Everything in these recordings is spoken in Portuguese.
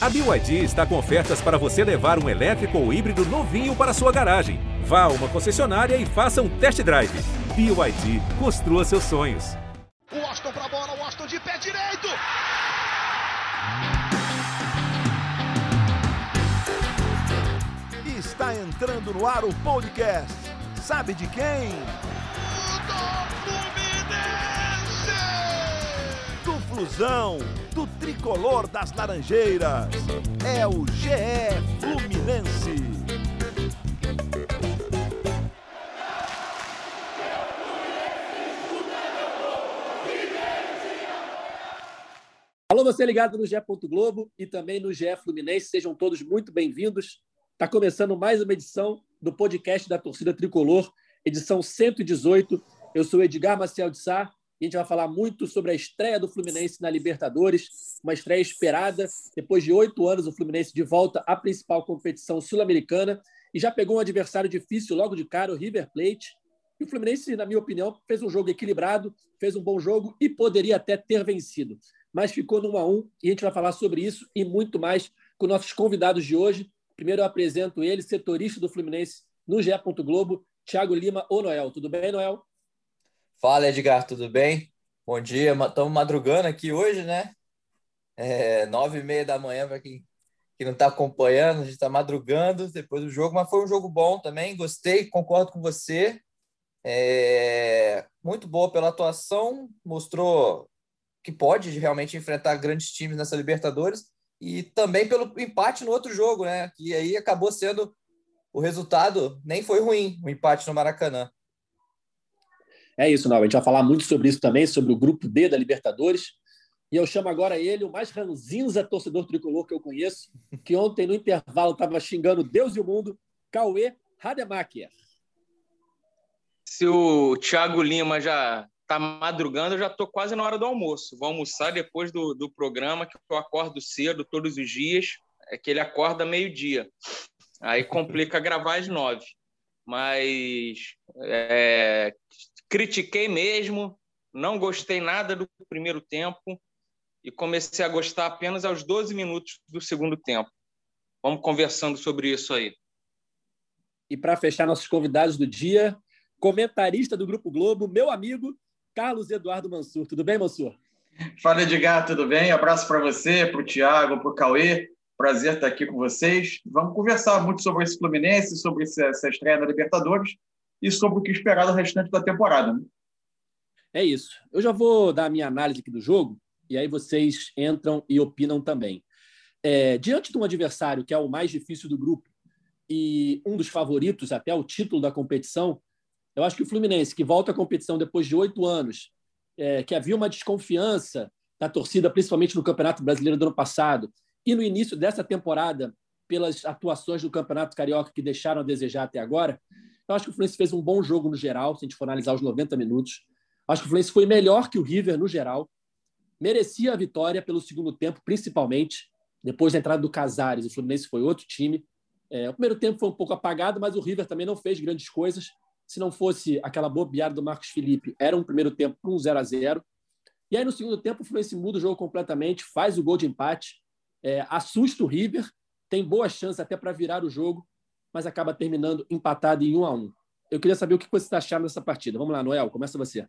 A BYD está com ofertas para você levar um elétrico ou híbrido novinho para sua garagem. Vá a uma concessionária e faça um test drive. BYD, construa seus sonhos. O Austin para a bola, o Austin de pé direito. Está entrando no ar o podcast. Sabe de quem? Do Flusão, do tricolor das Laranjeiras. É o GE Fluminense. Alô, você ligado no GE. Globo e também no GE Fluminense. Sejam todos muito bem-vindos. Está começando mais uma edição do podcast da Torcida Tricolor, edição 118. Eu sou Edgar Maciel de Sá a gente vai falar muito sobre a estreia do Fluminense na Libertadores, uma estreia esperada. Depois de oito anos, o Fluminense de volta à principal competição sul-americana e já pegou um adversário difícil logo de cara, o River Plate. E o Fluminense, na minha opinião, fez um jogo equilibrado, fez um bom jogo e poderia até ter vencido. Mas ficou no 1 a 1 e a gente vai falar sobre isso e muito mais com nossos convidados de hoje. Primeiro eu apresento ele, setorista do Fluminense no GE. Globo, Thiago Lima ou Noel. Tudo bem, Noel? Fala, Edgar, tudo bem? Bom dia, estamos madrugando aqui hoje, né? É, nove e meia da manhã para quem, quem não está acompanhando, a gente está madrugando depois do jogo, mas foi um jogo bom também, gostei, concordo com você. É, muito boa pela atuação, mostrou que pode realmente enfrentar grandes times nessa Libertadores e também pelo empate no outro jogo, né? Que aí acabou sendo o resultado nem foi ruim, o empate no Maracanã. É isso, não. A gente vai falar muito sobre isso também, sobre o grupo D da Libertadores. E eu chamo agora ele, o mais ranzinza torcedor tricolor que eu conheço, que ontem no intervalo estava xingando Deus e o mundo, Cauê Rademacher. Se o Thiago Lima já tá madrugando, eu já tô quase na hora do almoço. Vou almoçar depois do, do programa, que eu acordo cedo todos os dias. É que ele acorda meio-dia. Aí complica gravar às nove. Mas é, critiquei mesmo, não gostei nada do primeiro tempo e comecei a gostar apenas aos 12 minutos do segundo tempo. Vamos conversando sobre isso aí. E para fechar nossos convidados do dia, comentarista do Grupo Globo, meu amigo Carlos Eduardo Mansur. Tudo bem, Mansur? Fala, Edgar, tudo bem? Abraço para você, para o Thiago, para o Cauê. Prazer estar aqui com vocês. Vamos conversar muito sobre esse Fluminense, sobre essa estreia na Libertadores e sobre o que esperar do restante da temporada. Né? É isso. Eu já vou dar a minha análise aqui do jogo e aí vocês entram e opinam também. É, diante de um adversário que é o mais difícil do grupo e um dos favoritos até o título da competição, eu acho que o Fluminense, que volta à competição depois de oito anos, é, que havia uma desconfiança da torcida, principalmente no Campeonato Brasileiro do ano passado, e no início dessa temporada, pelas atuações do Campeonato Carioca que deixaram a desejar até agora, eu acho que o Fluminense fez um bom jogo no geral, se a gente for analisar os 90 minutos. Acho que o Fluminense foi melhor que o River no geral. Merecia a vitória pelo segundo tempo, principalmente. Depois da entrada do Casares, o Fluminense foi outro time. É, o primeiro tempo foi um pouco apagado, mas o River também não fez grandes coisas. Se não fosse aquela bobeada do Marcos Felipe, era um primeiro tempo com um 0 a 0 E aí, no segundo tempo, o Fluminense muda o jogo completamente, faz o gol de empate, é, assusta o River, tem boas chances até para virar o jogo, mas acaba terminando empatado em 1 a 1 Eu queria saber o que você está achando dessa partida. Vamos lá, Noel, começa você.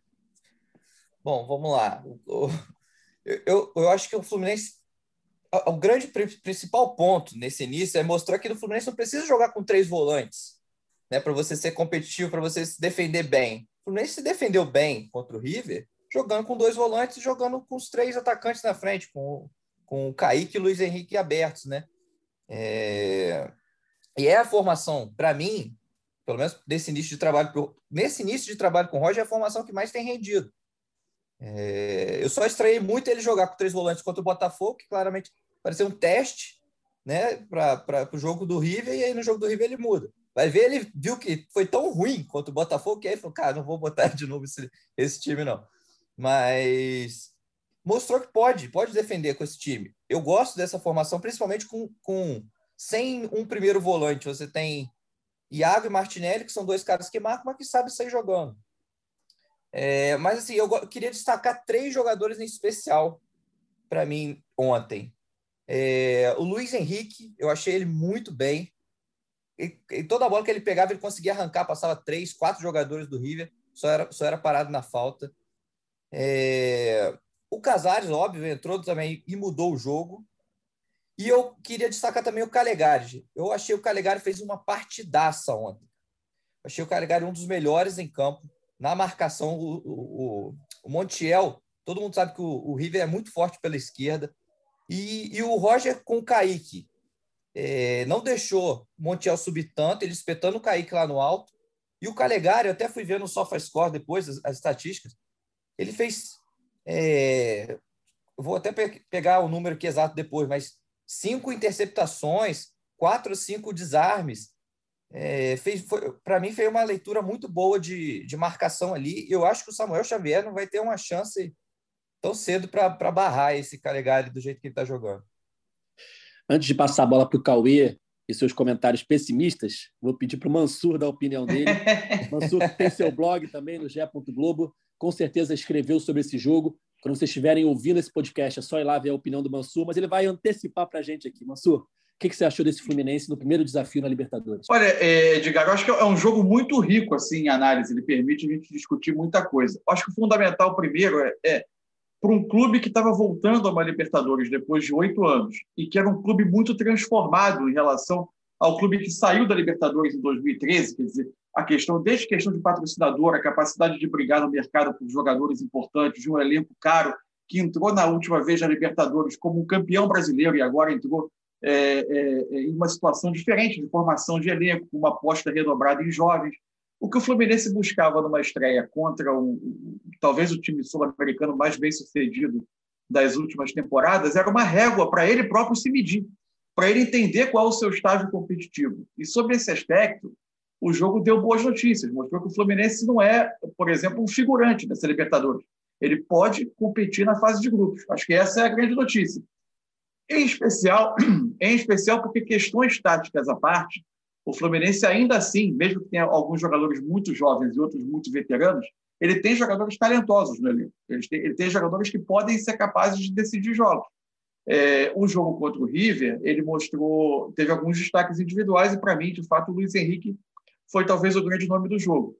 Bom, vamos lá. Eu, eu, eu acho que o Fluminense o grande principal ponto nesse início é mostrar que o Fluminense não precisa jogar com três volantes né, para você ser competitivo, para você se defender bem. O Fluminense se defendeu bem contra o River, jogando com dois volantes jogando com os três atacantes na frente, com, com o Kaique Luiz Henrique abertos, né? É... E é a formação, para mim, pelo menos nesse início de trabalho, nesse início de trabalho com o Roger, é a formação que mais tem rendido. É... Eu só estranhei muito ele jogar com três volantes contra o Botafogo, que claramente parecia um teste, né, para o jogo do River, e aí no jogo do River ele muda. Vai ver, ele viu que foi tão ruim quanto o Botafogo, que aí falou, cara, não vou botar de novo esse, esse time, não. Mas mostrou que pode, pode defender com esse time. Eu gosto dessa formação, principalmente com, com sem um primeiro volante. Você tem Iago e Martinelli, que são dois caras que marcam, mas que sabem sair jogando. É, mas assim, eu queria destacar três jogadores em especial para mim ontem. É, o Luiz Henrique, eu achei ele muito bem. E, e, toda bola que ele pegava, ele conseguia arrancar, passava três, quatro jogadores do River, só era, só era parado na falta. É, o Casares, óbvio, entrou também e mudou o jogo. E eu queria destacar também o Calegari. Eu achei o Calegari fez uma partidaça ontem. Achei o Calegari um dos melhores em campo. Na marcação, o, o, o Montiel, todo mundo sabe que o, o, River é muito forte pela esquerda. E, e o Roger com o Kaique. É, não deixou o Montiel subir tanto, ele espetando o Kaique lá no alto. E o Calegari, eu até fui ver no SofaScore depois as, as estatísticas, ele fez. É, vou até pe pegar o número aqui exato depois, mas cinco interceptações, quatro ou cinco desarmes. É, para mim, foi uma leitura muito boa de, de marcação ali. Eu acho que o Samuel Xavier não vai ter uma chance tão cedo para barrar esse Calegari do jeito que ele está jogando. Antes de passar a bola para o Cauê e seus comentários pessimistas, vou pedir para o Mansur dar a opinião dele. Mansur tem seu blog também no Gé. Globo, com certeza escreveu sobre esse jogo. Quando vocês estiverem ouvindo esse podcast, é só ir lá ver a opinião do Mansur, mas ele vai antecipar para a gente aqui. Mansur, o que, que, você achou desse Fluminense no primeiro desafio na Libertadores? Olha, é, Edgar, eu acho que é um jogo muito rico assim, em análise, ele permite a gente discutir muita coisa. Acho que o fundamental primeiro é, é para um clube que estava voltando a uma Libertadores depois de oito anos e que era um clube muito transformado em relação ao clube que saiu da Libertadores em 2013, quer dizer, a questão, desde questão de patrocinador, a capacidade de brigar no mercado por jogadores importantes, de um elenco caro, que entrou na última vez na Libertadores como um campeão brasileiro e agora entrou é, é, é, em uma situação diferente de formação de elenco, com uma aposta redobrada em jovens. O que o Fluminense buscava numa estreia contra um, talvez o time sul-americano mais bem sucedido das últimas temporadas era uma régua para ele próprio se medir, para ele entender qual é o seu estágio competitivo. E sobre esse aspecto, o jogo deu boas notícias, mostrou que o Fluminense não é, por exemplo, um figurante nessa Libertadores. Ele pode competir na fase de grupos. Acho que essa é a grande notícia. Em especial, em especial porque questões táticas à parte, o Fluminense ainda assim, mesmo que tenha alguns jogadores muito jovens e outros muito veteranos, ele tem jogadores talentosos no elenco. Ele tem, ele tem jogadores que podem ser capazes de decidir jogos. É, o jogo contra o River, ele mostrou, teve alguns destaques individuais e para mim, de fato, o Luiz Henrique foi talvez o grande nome do jogo.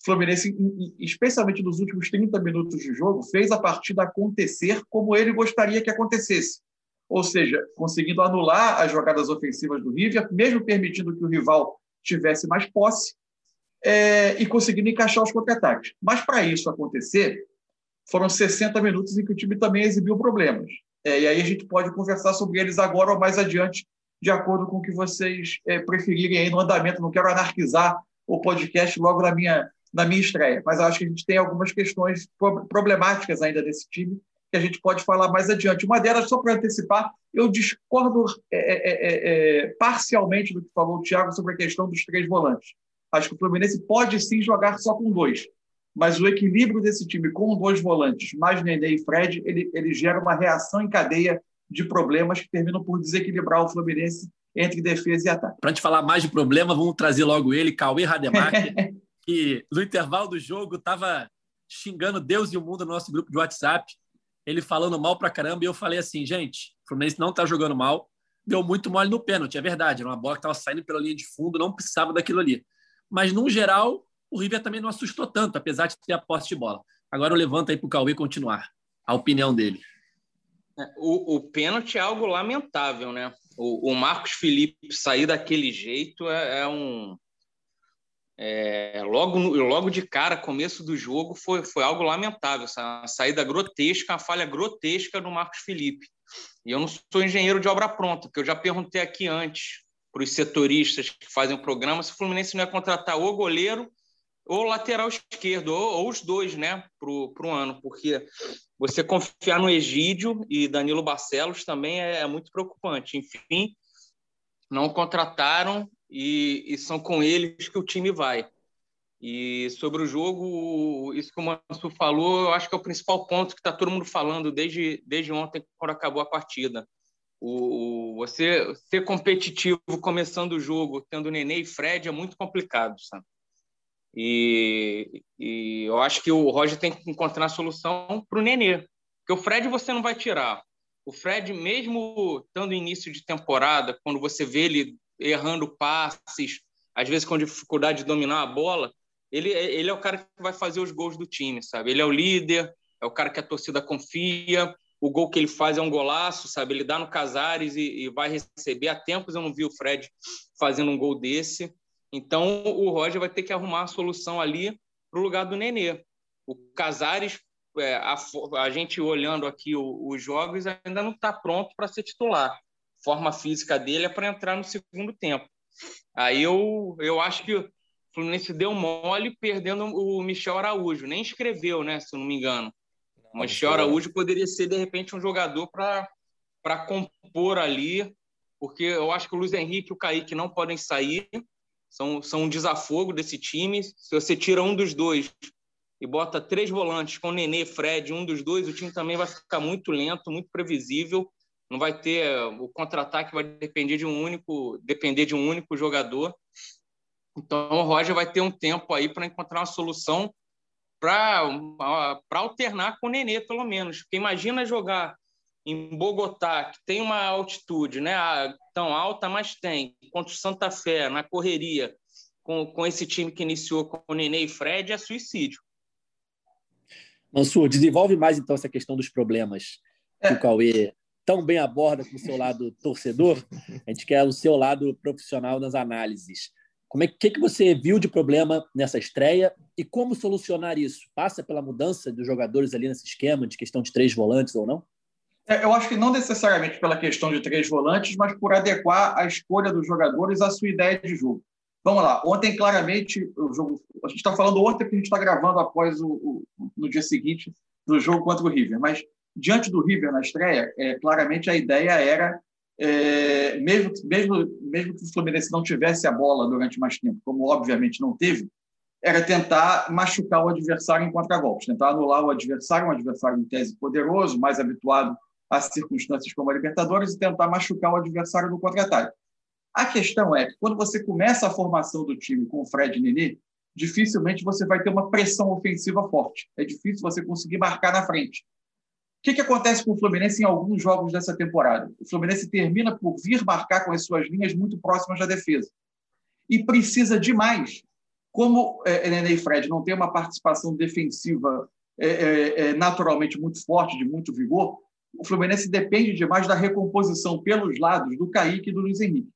O Fluminense, especialmente nos últimos 30 minutos de jogo, fez a partida acontecer como ele gostaria que acontecesse ou seja, conseguindo anular as jogadas ofensivas do River, mesmo permitindo que o rival tivesse mais posse é, e conseguindo encaixar os contra-ataques. Mas para isso acontecer, foram 60 minutos em que o time também exibiu problemas. É, e aí a gente pode conversar sobre eles agora ou mais adiante, de acordo com o que vocês é, preferirem aí no andamento. Não quero anarquizar o podcast logo na minha, na minha estreia, mas acho que a gente tem algumas questões problemáticas ainda desse time que a gente pode falar mais adiante. Uma delas, só para antecipar, eu discordo é é, parcialmente do que falou o Thiago sobre a questão dos três volantes. Acho que o Fluminense pode sim jogar só com dois, mas o equilíbrio desse time com dois volantes, mais Nenê e Fred, ele, ele gera uma reação em cadeia de problemas que terminam por desequilibrar o Fluminense entre defesa e ataque. Para a gente falar mais de problema, vamos trazer logo ele, Cauê Rademacher, que no intervalo do jogo estava xingando Deus e o mundo no nosso grupo de WhatsApp ele falando mal pra caramba, e eu falei assim, gente, o Fluminense não tá jogando mal, deu muito mole no pênalti, é verdade, era uma bola que estava saindo pela linha de fundo, não precisava daquilo ali. Mas, no geral, o River também não assustou tanto, apesar de ter a posse de bola. Agora eu levanto aí para o Cauê continuar, a opinião dele. O, o pênalti é algo lamentável, né? O, o Marcos Felipe sair daquele jeito é, é um, é, logo, logo de cara, começo do jogo, foi, foi algo lamentável. Essa saída grotesca, uma falha grotesca do Marcos Felipe. E eu não sou engenheiro de obra pronta, porque eu já perguntei aqui antes para os setoristas que fazem o programa se o Fluminense não ia contratar ou goleiro ou lateral esquerdo, ou, ou os dois, né, para o ano, porque você confiar no Egídio e Danilo Barcelos também é, é muito preocupante. Enfim, não contrataram e, e, são com eles que o time vai. E sobre o jogo, isso que o Manso falou, eu acho que é o principal ponto que está todo mundo falando desde, desde ontem, quando acabou a partida. O, você ser competitivo começando o jogo, tendo Nenê e Fred, é muito complicado, sabe? E, e eu acho que o Roger tem que encontrar a solução para o Nenê. Porque o Fred você não vai tirar. O Fred, mesmo estando início de temporada, quando você vê ele errando passes, às vezes com dificuldade de dominar a bola, ele, ele é o cara que vai fazer os gols do time, sabe? Ele é o líder, é o cara que a torcida confia. O gol que ele faz é um golaço, sabe? Ele dá no Casares e, e vai receber. Há tempos eu não vi o Fred fazendo um gol desse. Então o Roger vai ter que arrumar a solução ali para o lugar do Nenê. O Casares, é, a, a, gente olhando aqui o, os jogos, ainda não está pronto para ser titular. Forma física dele é para entrar no segundo tempo. Aí eu, eu acho que o Fluminense deu mole perdendo o Michel Araújo. Nem escreveu, né? Se eu não me engano. O Michel Araújo poderia ser, de repente, um jogador para compor ali, porque eu acho que o Luiz Henrique e o Kaique não podem sair. São, são um desafogo desse time. Se você tira um dos dois e bota três volantes com Nenê, Fred, um dos dois, o time também vai ficar muito lento, muito previsível não vai ter o contra-ataque vai depender de um único depender de um único jogador. Então o Roger vai ter um tempo aí para encontrar uma solução para alternar com o Nenê pelo menos. Porque imagina jogar em Bogotá, que tem uma altitude, né, tão alta, mas tem, contra o Santa Fé, na correria, com, com esse time que iniciou com o Nenê e Fred, é suicídio. Mansur, desenvolve mais então essa questão dos problemas que é. o Cauê tão bem aborda com o seu lado torcedor, a gente quer o seu lado profissional nas análises. Como é que, que você viu de problema nessa estreia e como solucionar isso? Passa pela mudança dos jogadores ali nesse esquema de questão de três volantes ou não? É, eu acho que não necessariamente pela questão de três volantes, mas por adequar a escolha dos jogadores à sua ideia de jogo. Vamos lá. Ontem, claramente, o jogo. A gente está falando ontem que a gente está gravando após o, o, no dia seguinte do jogo contra o River. Mas diante do River na estreia, é, claramente a ideia era, é, mesmo, mesmo, mesmo que o Fluminense não tivesse a bola durante mais tempo, como obviamente não teve, era tentar machucar o adversário em contra-golpes, tentar anular o adversário, um adversário em tese poderoso, mais habituado a circunstâncias como a Libertadores, e tentar machucar o adversário no contra-ataque. A questão é que, quando você começa a formação do time com o Fred e Nenê, dificilmente você vai ter uma pressão ofensiva forte. É difícil você conseguir marcar na frente. O que, que acontece com o Fluminense em alguns jogos dessa temporada? O Fluminense termina por vir marcar com as suas linhas muito próximas da defesa. E precisa demais. Como é, Nenê e Fred não tem uma participação defensiva é, é, é, naturalmente muito forte, de muito vigor, o Fluminense depende demais da recomposição pelos lados do Kaique e do Luiz Henrique.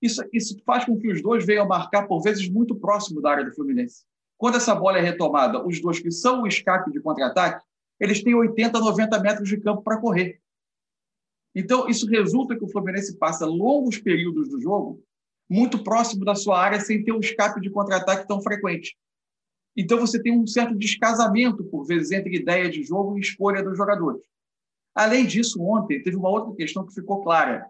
Isso, isso faz com que os dois venham marcar, por vezes, muito próximo da área do Fluminense. Quando essa bola é retomada, os dois que são o escape de contra-ataque, eles têm 80, 90 metros de campo para correr. Então, isso resulta que o Fluminense passa longos períodos do jogo muito próximo da sua área sem ter um escape de contra-ataque tão frequente. Então, você tem um certo descasamento, por vezes, entre ideia de jogo e escolha dos jogadores. Além disso, ontem teve uma outra questão que ficou clara.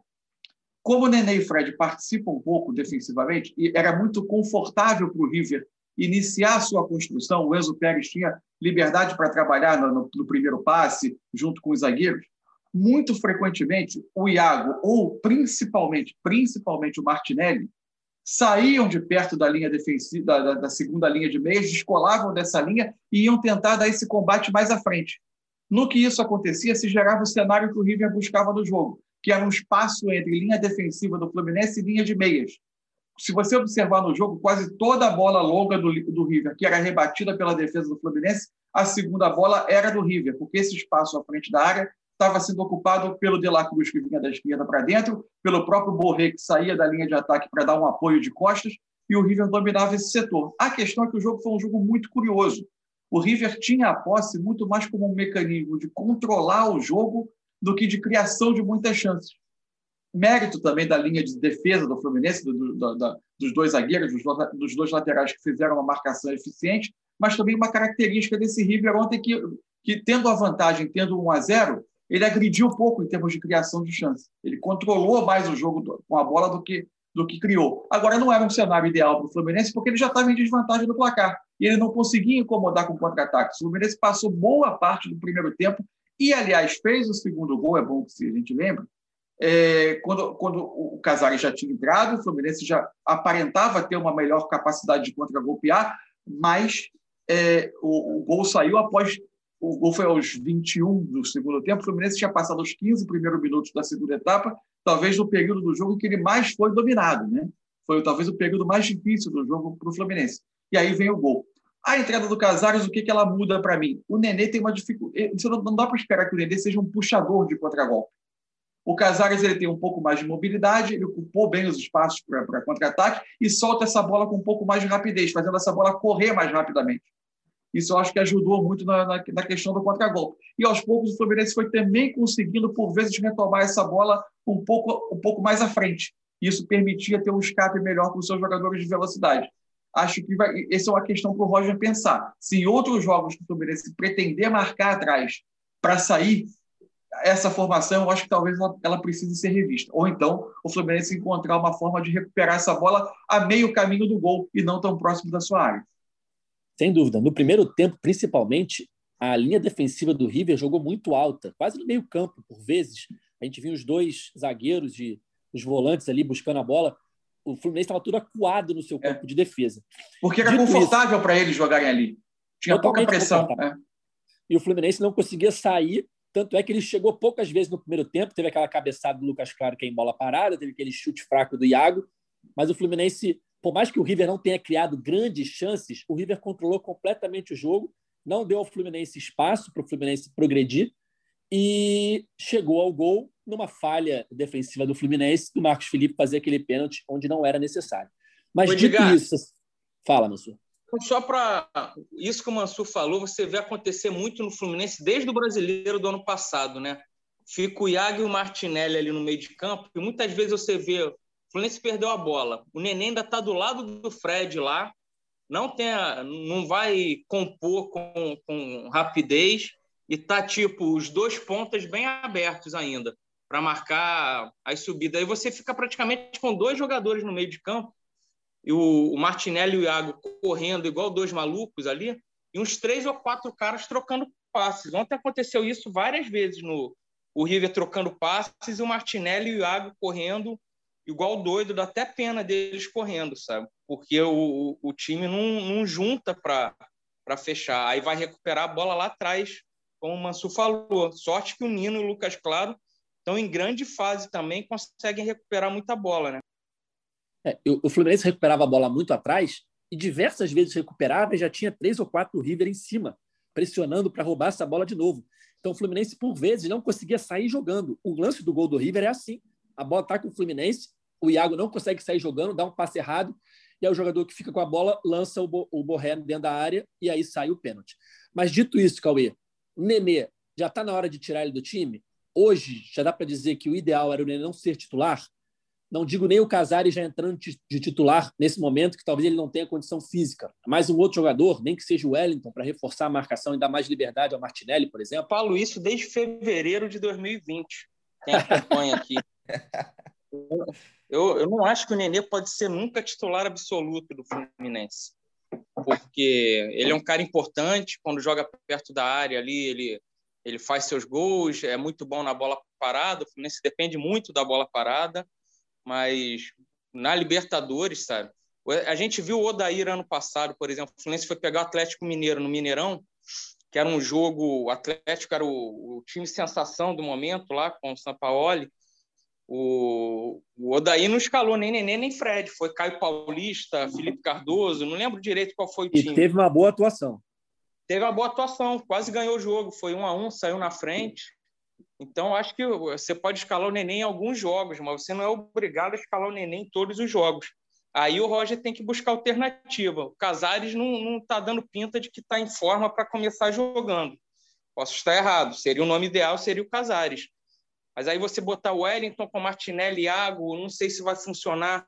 Como o Nenê e Fred participam um pouco defensivamente, e era muito confortável para o River iniciar sua construção, o Enzo Pérez tinha liberdade para trabalhar no, no, primeiro passe, junto com os zagueiros. Muito frequentemente, o Iago, ou principalmente, principalmente o Martinelli, saíam de perto da linha defensiva, da, da segunda linha de meias, descolavam dessa linha e iam tentar dar esse combate mais à frente. No que isso acontecia, se gerava o cenário que o River buscava no jogo, que era um espaço entre linha defensiva do Fluminense e linha de meias, se você observar no jogo, quase toda a bola longa do, do River, que era rebatida pela defesa do Fluminense, a segunda bola era do River, porque esse espaço à frente da área estava sendo ocupado pelo De La Cruz, que vinha da esquerda para dentro, pelo próprio Borré, que saía da linha de ataque para dar um apoio de costas, e o River dominava esse setor. A questão é que o jogo foi um jogo muito curioso. O River tinha a posse muito mais como um mecanismo de controlar o jogo do que de criação de muitas chances mérito também da linha de defesa do Fluminense, do, do, do, dos dois zagueiros, dos, dos, dois laterais que fizeram uma marcação eficiente, mas também uma característica desse River ontem que, que tendo a vantagem, tendo 1 a 0 ele agrediu pouco em termos de criação de chance. Ele controlou mais o jogo com a bola do que, do que criou. Agora, não era um cenário ideal para o Fluminense, porque ele já estava em desvantagem no placar. E ele não conseguia incomodar com contra-ataque. O Fluminense passou boa parte do primeiro tempo e, aliás, fez o segundo gol, é bom que a gente lembre, é, quando, quando o Casares já tinha entrado, o Fluminense já aparentava ter uma melhor capacidade de contra-golpear, mas é, o, o, gol saiu após o gol foi aos 21 do segundo tempo, o Fluminense tinha passado os 15 primeiros minutos da segunda etapa, talvez no período do jogo que ele mais foi dominado, né? Foi talvez o período mais difícil do jogo para o Fluminense. E aí vem o gol. A entrada do Casares, o que, que ela muda para mim? O Nenê tem uma dificuldade. Não dá para esperar que o Nenê seja um puxador de contragolpe. O Casares ele tem um pouco mais de mobilidade, ele ocupou bem os espaços para contra-ataque e solta essa bola com um pouco mais de rapidez, fazendo essa bola correr mais rapidamente. Isso eu acho que ajudou muito na, na, na questão do contragolpe. E aos poucos o Fluminense foi também conseguindo, por vezes, retomar essa bola um pouco, um pouco mais à frente. Isso permitia ter um escape melhor para os seus jogadores de velocidade. Acho que vai, essa é uma questão para o Roger pensar. Se em outros jogos o Fluminense pretender marcar atrás para sair, essa formação, eu acho que talvez ela, ela, precise ser revista. Ou então o Fluminense encontrar uma forma de recuperar essa bola a meio caminho do gol e não tão próximo da sua área. Sem dúvida. No primeiro tempo, principalmente, a linha defensiva do River jogou muito alta, quase no meio campo, por vezes. A gente viu os dois zagueiros e os volantes ali buscando a bola. O Fluminense estava tudo acuado no seu é. campo é. de defesa. Porque era Dito confortável para eles jogarem ali. Tinha pouca pressão. É. E o Fluminense não conseguia sair tanto é que ele chegou poucas vezes no primeiro tempo, teve aquela cabeçada do Lucas Claro que é em bola parada, teve aquele chute fraco do Iago, mas o Fluminense, por mais que o River não tenha criado grandes chances, o River controlou completamente o jogo, não deu ao Fluminense espaço para o Fluminense progredir e chegou ao gol numa falha defensiva do Fluminense, do Marcos Felipe fazer aquele pênalti onde não era necessário. Mas dito isso, fala, Mansur. Então, só para isso que o Mansur falou, você vê acontecer muito no Fluminense desde o brasileiro do ano passado, né? Fica o Iago e o Martinelli ali no meio de campo, e muitas vezes você vê Fluminense perdeu a bola. O Neném ainda está do lado do Fred lá, não tem a, não vai compor com, com rapidez e tá tipo os dois pontas bem abertos ainda para marcar as subidas. Aí você fica praticamente com dois jogadores no meio de campo e o, o Martinelli e o Iago correndo igual dois malucos ali, e uns três ou quatro caras trocando passes. Ontem aconteceu isso várias vezes no o River trocando passes e o Martinelli e o Iago correndo igual doido, dá até pena deles correndo, sabe? Porque o, o time não, não junta para fechar. Aí vai recuperar a bola lá atrás, como o Mansu falou. Sorte que o Nino e o Lucas Claro estão em grande fase também, conseguem recuperar muita bola, né? É, o Fluminense recuperava a bola muito atrás e diversas vezes recuperava e já tinha três ou quatro River em cima, pressionando para roubar essa bola de novo. Então o Fluminense, por vezes, não conseguia sair jogando. O lance do gol do River é assim: a bola está com o Fluminense, o Iago não consegue sair jogando, dá um passe errado, e aí o jogador que fica com a bola lança o, Bo o Borré dentro da área e aí sai o pênalti. Mas dito isso, Cauê, o Nenê já está na hora de tirar ele do time? Hoje já dá para dizer que o ideal era o Nenê não ser titular? Não digo nem o Casares já entrando de titular nesse momento, que talvez ele não tenha condição física. Mas um outro jogador, nem que seja o Wellington, para reforçar a marcação e dar mais liberdade ao Martinelli, por exemplo. Eu falo isso desde fevereiro de 2020. Quem acompanha aqui. Eu, eu não acho que o Nenê pode ser nunca titular absoluto do Fluminense. Porque ele é um cara importante, quando joga perto da área ali, ele, ele faz seus gols, é muito bom na bola parada. O Fluminense depende muito da bola parada mas na Libertadores, sabe? A gente viu o Odair ano passado, por exemplo, o Fluminense foi pegar o Atlético Mineiro no Mineirão, que era um jogo, o Atlético era o, o time sensação do momento lá com o Sampaoli. O, o Odair não escalou nem Nenê nem Fred, foi Caio Paulista, Felipe Cardoso, não lembro direito qual foi o time. E teve uma boa atuação. Teve uma boa atuação, quase ganhou o jogo, foi um a um, saiu na frente. Então, acho que você pode escalar o Neném em alguns jogos, mas você não é obrigado a escalar o Neném em todos os jogos. Aí o Roger tem que buscar alternativa. O Casares não está dando pinta de que está em forma para começar jogando. Posso estar errado. Seria o nome ideal, seria o Casares. Mas aí você botar o Wellington com Martinelli e Iago, não sei se vai funcionar.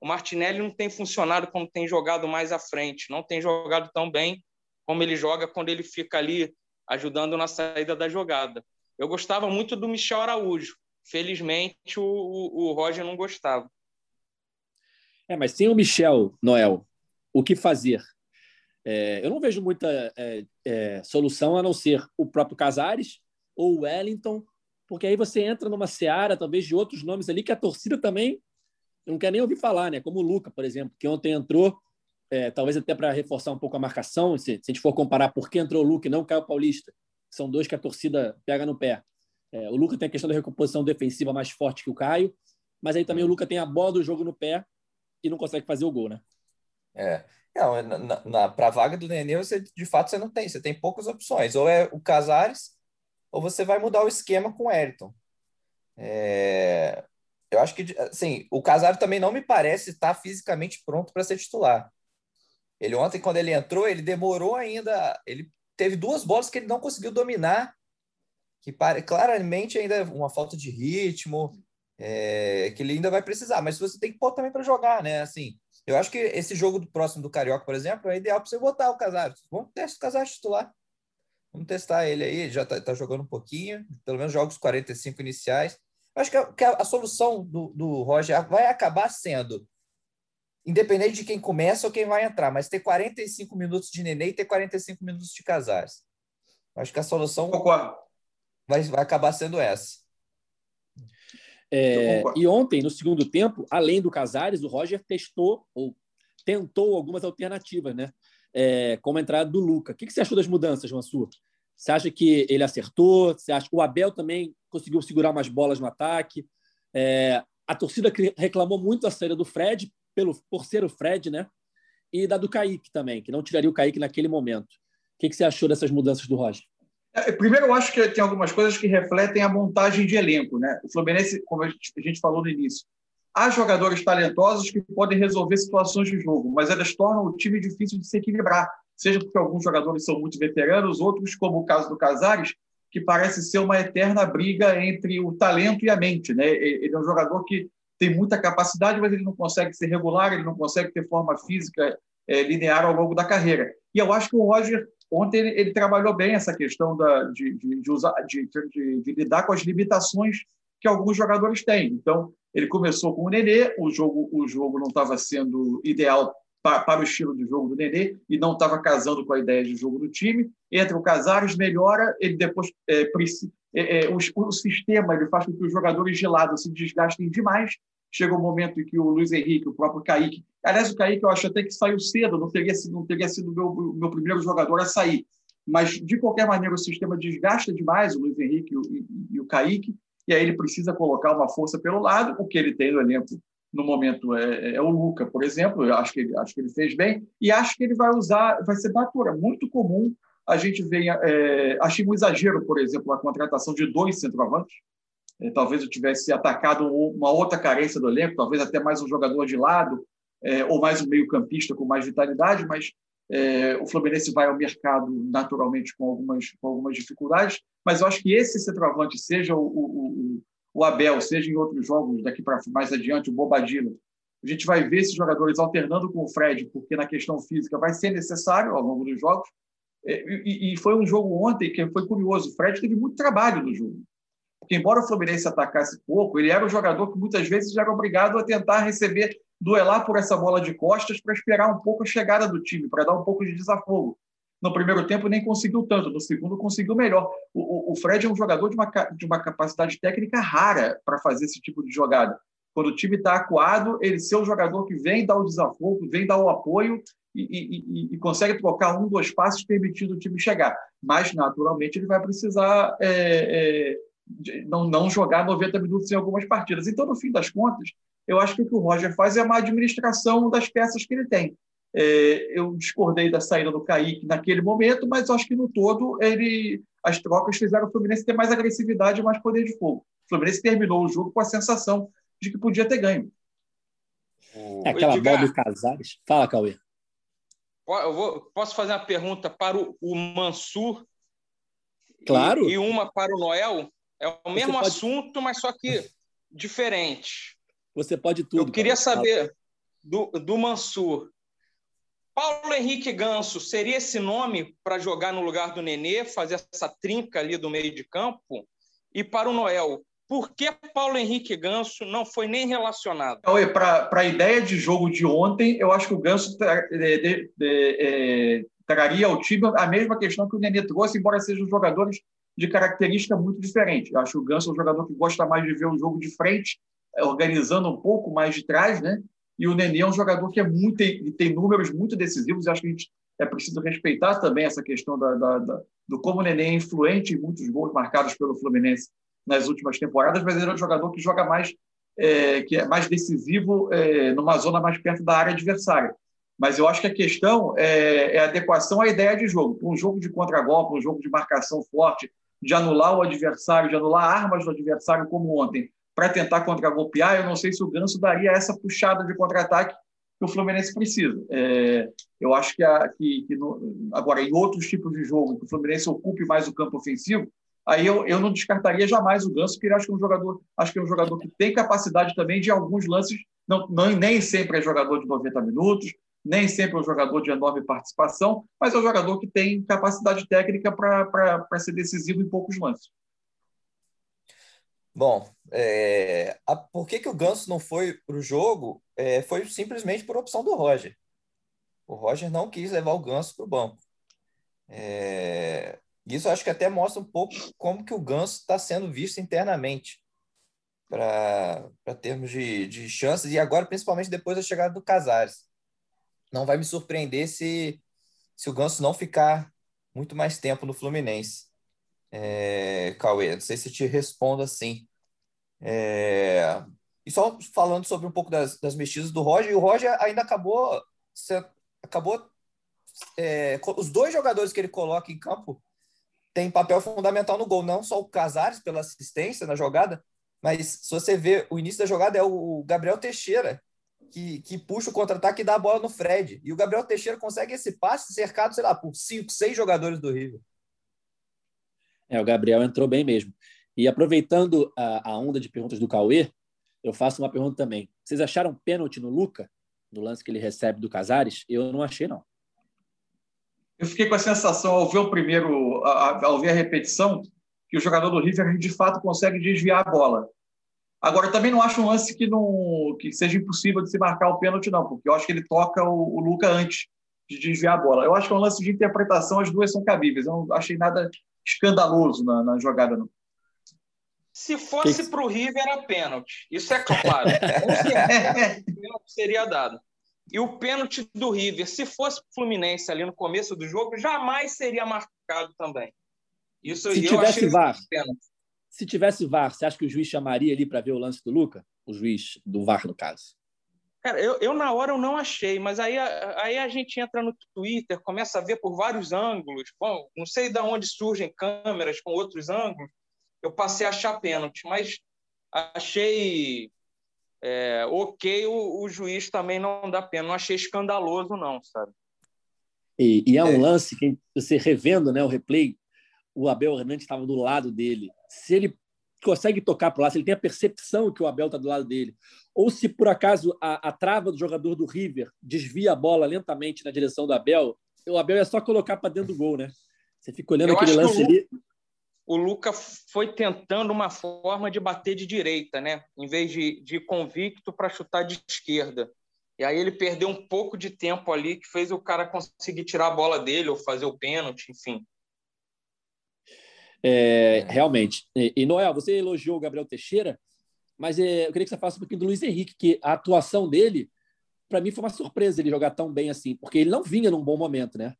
O Martinelli não tem funcionado como tem jogado mais à frente. Não tem jogado tão bem como ele joga quando ele fica ali ajudando na saída da jogada. Eu gostava muito do Michel Araújo. Felizmente, o, o, o Roger não gostava. É, mas sem o Michel, Noel, o que fazer? É, eu não vejo muita é, é, solução a não ser o próprio Casares ou o Wellington, porque aí você entra numa seara, talvez, de outros nomes ali que a torcida também não quer nem ouvir falar, né? Como o Luca, por exemplo, que ontem entrou, é, talvez até para reforçar um pouco a marcação, se, se, a gente for comparar por que entrou o Luca e não o Caio Paulista são dois que a torcida pega no pé. É, o Luca tem a questão da recomposição defensiva mais forte que o Caio, mas aí também o Luca tem a bola do jogo no pé e não consegue fazer o gol, né? É. Não, na, na, para a vaga do Nenê, você, de fato, você não tem. Você tem poucas opções. Ou é o Casares, ou você vai mudar o esquema com o Ayrton. É, eu acho que, assim, o Casares também não me parece estar fisicamente pronto para ser titular. Ele ontem, quando ele entrou, ele demorou ainda. Ele teve duas bolas que ele não conseguiu dominar, que pare, claramente ainda é uma falta de ritmo, é, que ele ainda vai precisar. Mas você tem que pôr também para jogar, né? Assim, eu acho que esse jogo do próximo do Carioca, por exemplo, é ideal para você botar o Casares. Vamos testar o Casares titular. Vamos testar ele aí, já está tá jogando um pouquinho, pelo menos jogos 45 iniciais. Eu acho que a, que a, a solução do, do Roger vai acabar sendo independente de quem começa ou quem vai entrar, mas ter 45 minutos de Nenê e ter 45 minutos de Casares. Acho que a solução vai, vai acabar sendo essa. É, e ontem, no segundo tempo, além do Casares, o Roger testou ou tentou algumas alternativas, né? É, como a entrada do Luca. O que, você achou das mudanças, Mansur? Você acha que ele acertou? Você acha que o Abel também conseguiu segurar mais bolas no ataque? É, a torcida reclamou muito a saída do Fred pelo, por ser o Fred, né? E da do Kaique também, que não tiraria o Kaique naquele momento. O que, que você achou dessas mudanças do Roger? É, primeiro, eu acho que tem algumas coisas que refletem a montagem de elenco. Né? O Fluminense, como a gente falou no início, há jogadores talentosos que podem resolver situações de jogo, mas elas tornam o time difícil de se equilibrar, seja porque alguns jogadores são muito veteranos, outros, como o caso do Casares, que parece ser uma eterna briga entre o talento e a mente. Né? Ele é um jogador que tem muita capacidade, mas ele não consegue ser regular, ele não consegue ter forma física é, linear ao longo da carreira. E eu acho que o Roger, ontem, ele, ele trabalhou bem essa questão da, de, de, de, usar, de, de, lidar com as limitações que alguns jogadores têm. Então, ele começou com o Nenê, o jogo, o jogo não estava sendo ideal para, o estilo de jogo do Nenê e não estava casando com a ideia de jogo do time. Entra o Casares, melhora, ele depois é, é, é, o, o, sistema ele faz com que os jogadores de lado se desgastem demais. Chega o um momento em que o Luiz Henrique, o próprio Kaique, aliás, o Kaique eu acho até que saiu cedo, não teria sido, não teria sido meu, meu primeiro jogador a sair. Mas, de qualquer maneira, o sistema desgasta demais o Luiz Henrique e o, e, e o Kaique, e aí ele precisa colocar uma força pelo lado, o que ele tem no elenco no momento é, é, o Luca, por exemplo, acho que, acho que ele fez bem, e acho que ele vai usar, vai ser natural, muito comum a gente venha. É, achei um exagero, por exemplo, a contratação de dois centroavantes. É, talvez eu tivesse atacado uma outra carência do elenco, talvez até mais um jogador de lado, é, ou mais um meio-campista com mais vitalidade, mas é, o Fluminense vai ao mercado naturalmente com algumas, com algumas dificuldades. Mas eu acho que esse centroavante, seja o, o, o Abel, seja em outros jogos daqui para mais adiante, o Bobadilla, a gente vai ver esses jogadores alternando com o Fred, porque na questão física vai ser necessário ao longo dos jogos. É, e, foi um jogo ontem que foi curioso. O Fred teve muito trabalho no jogo. Porque, embora o Fluminense atacasse pouco, ele era um jogador que muitas vezes era obrigado a tentar receber, duelar por essa bola de costas para esperar um pouco a chegada do time, para dar um pouco de desafogo. No primeiro tempo nem conseguiu tanto, no segundo conseguiu melhor. O, o Fred é um jogador de uma, de uma capacidade técnica rara para fazer esse tipo de jogada. Quando o time está acuado, ele ser um jogador que vem dar o desafogo, vem dar o apoio e, e, e, consegue trocar um, dois passos, permitindo o time chegar. Mas, naturalmente, ele vai precisar é, é, não, não jogar 90 minutos em algumas partidas. Então, no fim das contas, eu acho que o que o Roger faz é uma administração das peças que ele tem. É, eu discordei da saída do Kaique naquele momento, mas acho que no todo ele, as trocas fizeram o Fluminense ter mais agressividade e mais poder de fogo. O Fluminense terminou o jogo com a sensação de que podia ter ganho. É aquela bola do Casares. Fala, Cauê. Eu vou, posso fazer uma pergunta para o, o Mansur? Claro. E, e, uma para o Noel? É o mesmo pode... assunto, mas só que diferente. Você pode tudo. Eu queria cara. saber do, do Mansur. Paulo Henrique Ganso seria esse nome para jogar no lugar do Nenê, fazer essa trinca ali do meio de campo? E para o Noel, por que Paulo Henrique Ganso não foi nem relacionado? Para a ideia de jogo de ontem, eu acho que o Ganso é, traria ao time a mesma questão que o Nenê trouxe, embora sejam jogadores de característica muito diferente. Eu acho que o Ganso é um jogador que gosta mais de ver o jogo de frente, organizando um pouco mais de trás, né? E o Nenê é um jogador que é muito tem números muito decisivos. Acho que a gente é preciso respeitar também essa questão da, da, da, do como o Nenê é influente em muitos gols marcados pelo Fluminense nas últimas temporadas, mas ele é um jogador que joga mais, é, que é mais decisivo é, numa zona mais perto da área adversária. Mas eu acho que a questão é, é a adequação à ideia de jogo. Um jogo de contragolpe, um jogo de marcação forte, de anular o adversário, de anular armas do adversário, como ontem, para tentar contragolpear, eu não sei se o Ganso daria essa puxada de contra-ataque que o Fluminense precisa. É, eu acho que, a, que, que no, agora, em outros tipos de jogo, que o Fluminense ocupe mais o campo ofensivo, aí eu, eu não descartaria jamais o Ganso, porque acho que é um jogador, acho que é um jogador que tem capacidade também de alguns lances, não, não nem sempre é jogador de 90 minutos, nem sempre é um jogador de enorme participação, mas é um jogador que tem capacidade técnica para ser decisivo em poucos lances. Bom, é, a, por que, que o Ganso não foi para o jogo? É, foi simplesmente por opção do Roger. O Roger não quis levar o Ganso para o banco. É, isso acho que até mostra um pouco como que o Ganso está sendo visto internamente para termos de, de chances, e agora principalmente depois da chegada do Casares não vai me surpreender se, se o Ganso não ficar muito mais tempo no Fluminense. É, Cauê, não sei se te respondo assim. É, e só falando sobre um pouco das, das mexidas do Roger, o Roger ainda acabou. acabou é, os dois jogadores que ele coloca em campo têm papel fundamental no gol, não só o Casares pela assistência na jogada, mas se você vê o início da jogada é o Gabriel Teixeira, que, que puxa o contra-ataque e dá a bola no Fred. E o Gabriel Teixeira consegue esse passe cercado, sei lá, por cinco, seis jogadores do River. É, o Gabriel entrou bem mesmo. E aproveitando a, a onda de perguntas do Cauê, eu faço uma pergunta também. Vocês acharam pênalti no Luca, no lance que ele recebe do Casares? Eu não achei, não. Eu fiquei com a sensação, ao ver o primeiro, ao ver a repetição, que o jogador do River de fato consegue desviar a bola. Agora, também não acho um lance que, não, que seja impossível de se marcar o pênalti, não, porque eu acho que ele toca o, o Luca antes de desviar a bola. Eu acho que é um lance de interpretação, as duas são cabíveis. Eu não achei nada escandaloso na, na jogada, não. Se fosse para o River, era pênalti. Isso é claro. pênalti seria dado. E o pênalti do River, se fosse para o Fluminense ali no começo do jogo, jamais seria marcado também. Isso se tivesse VAR, pênalti. Se tivesse VAR, você acha que o juiz chamaria ali para ver o lance do Luca? O juiz do VAR, no caso. Cara, eu, eu, na hora eu não achei, mas aí, aí a gente entra no Twitter, começa a ver por vários ângulos. Bom, não sei de onde surgem câmeras com outros ângulos. Eu passei a achar pênalti, mas achei é, ok o, o, juiz também não dá pena. Não achei escandaloso, não, sabe? E, e é um é. lance que você revendo né, o replay, o Abel Hernandes estava do lado dele. Se ele consegue tocar para lá, se ele tem a percepção que o Abel está do lado dele, ou se por acaso a, a, trava do jogador do River desvia a bola lentamente na direção do Abel, o Abel é só colocar para dentro do gol, né? Você fica olhando Eu aquele lance o ali. O Luca foi tentando uma forma de bater de direita, né? Em vez de, de convicto para chutar de esquerda. E aí ele perdeu um pouco de tempo ali que fez o cara conseguir tirar a bola dele ou fazer o pênalti, enfim. É, é, realmente. E, e, Noel, você elogiou o Gabriel Teixeira, mas é, eu queria que você falasse um pouquinho do Luiz Henrique, que a atuação dele, para mim, foi uma surpresa ele jogar tão bem assim, porque ele não vinha num bom momento, né?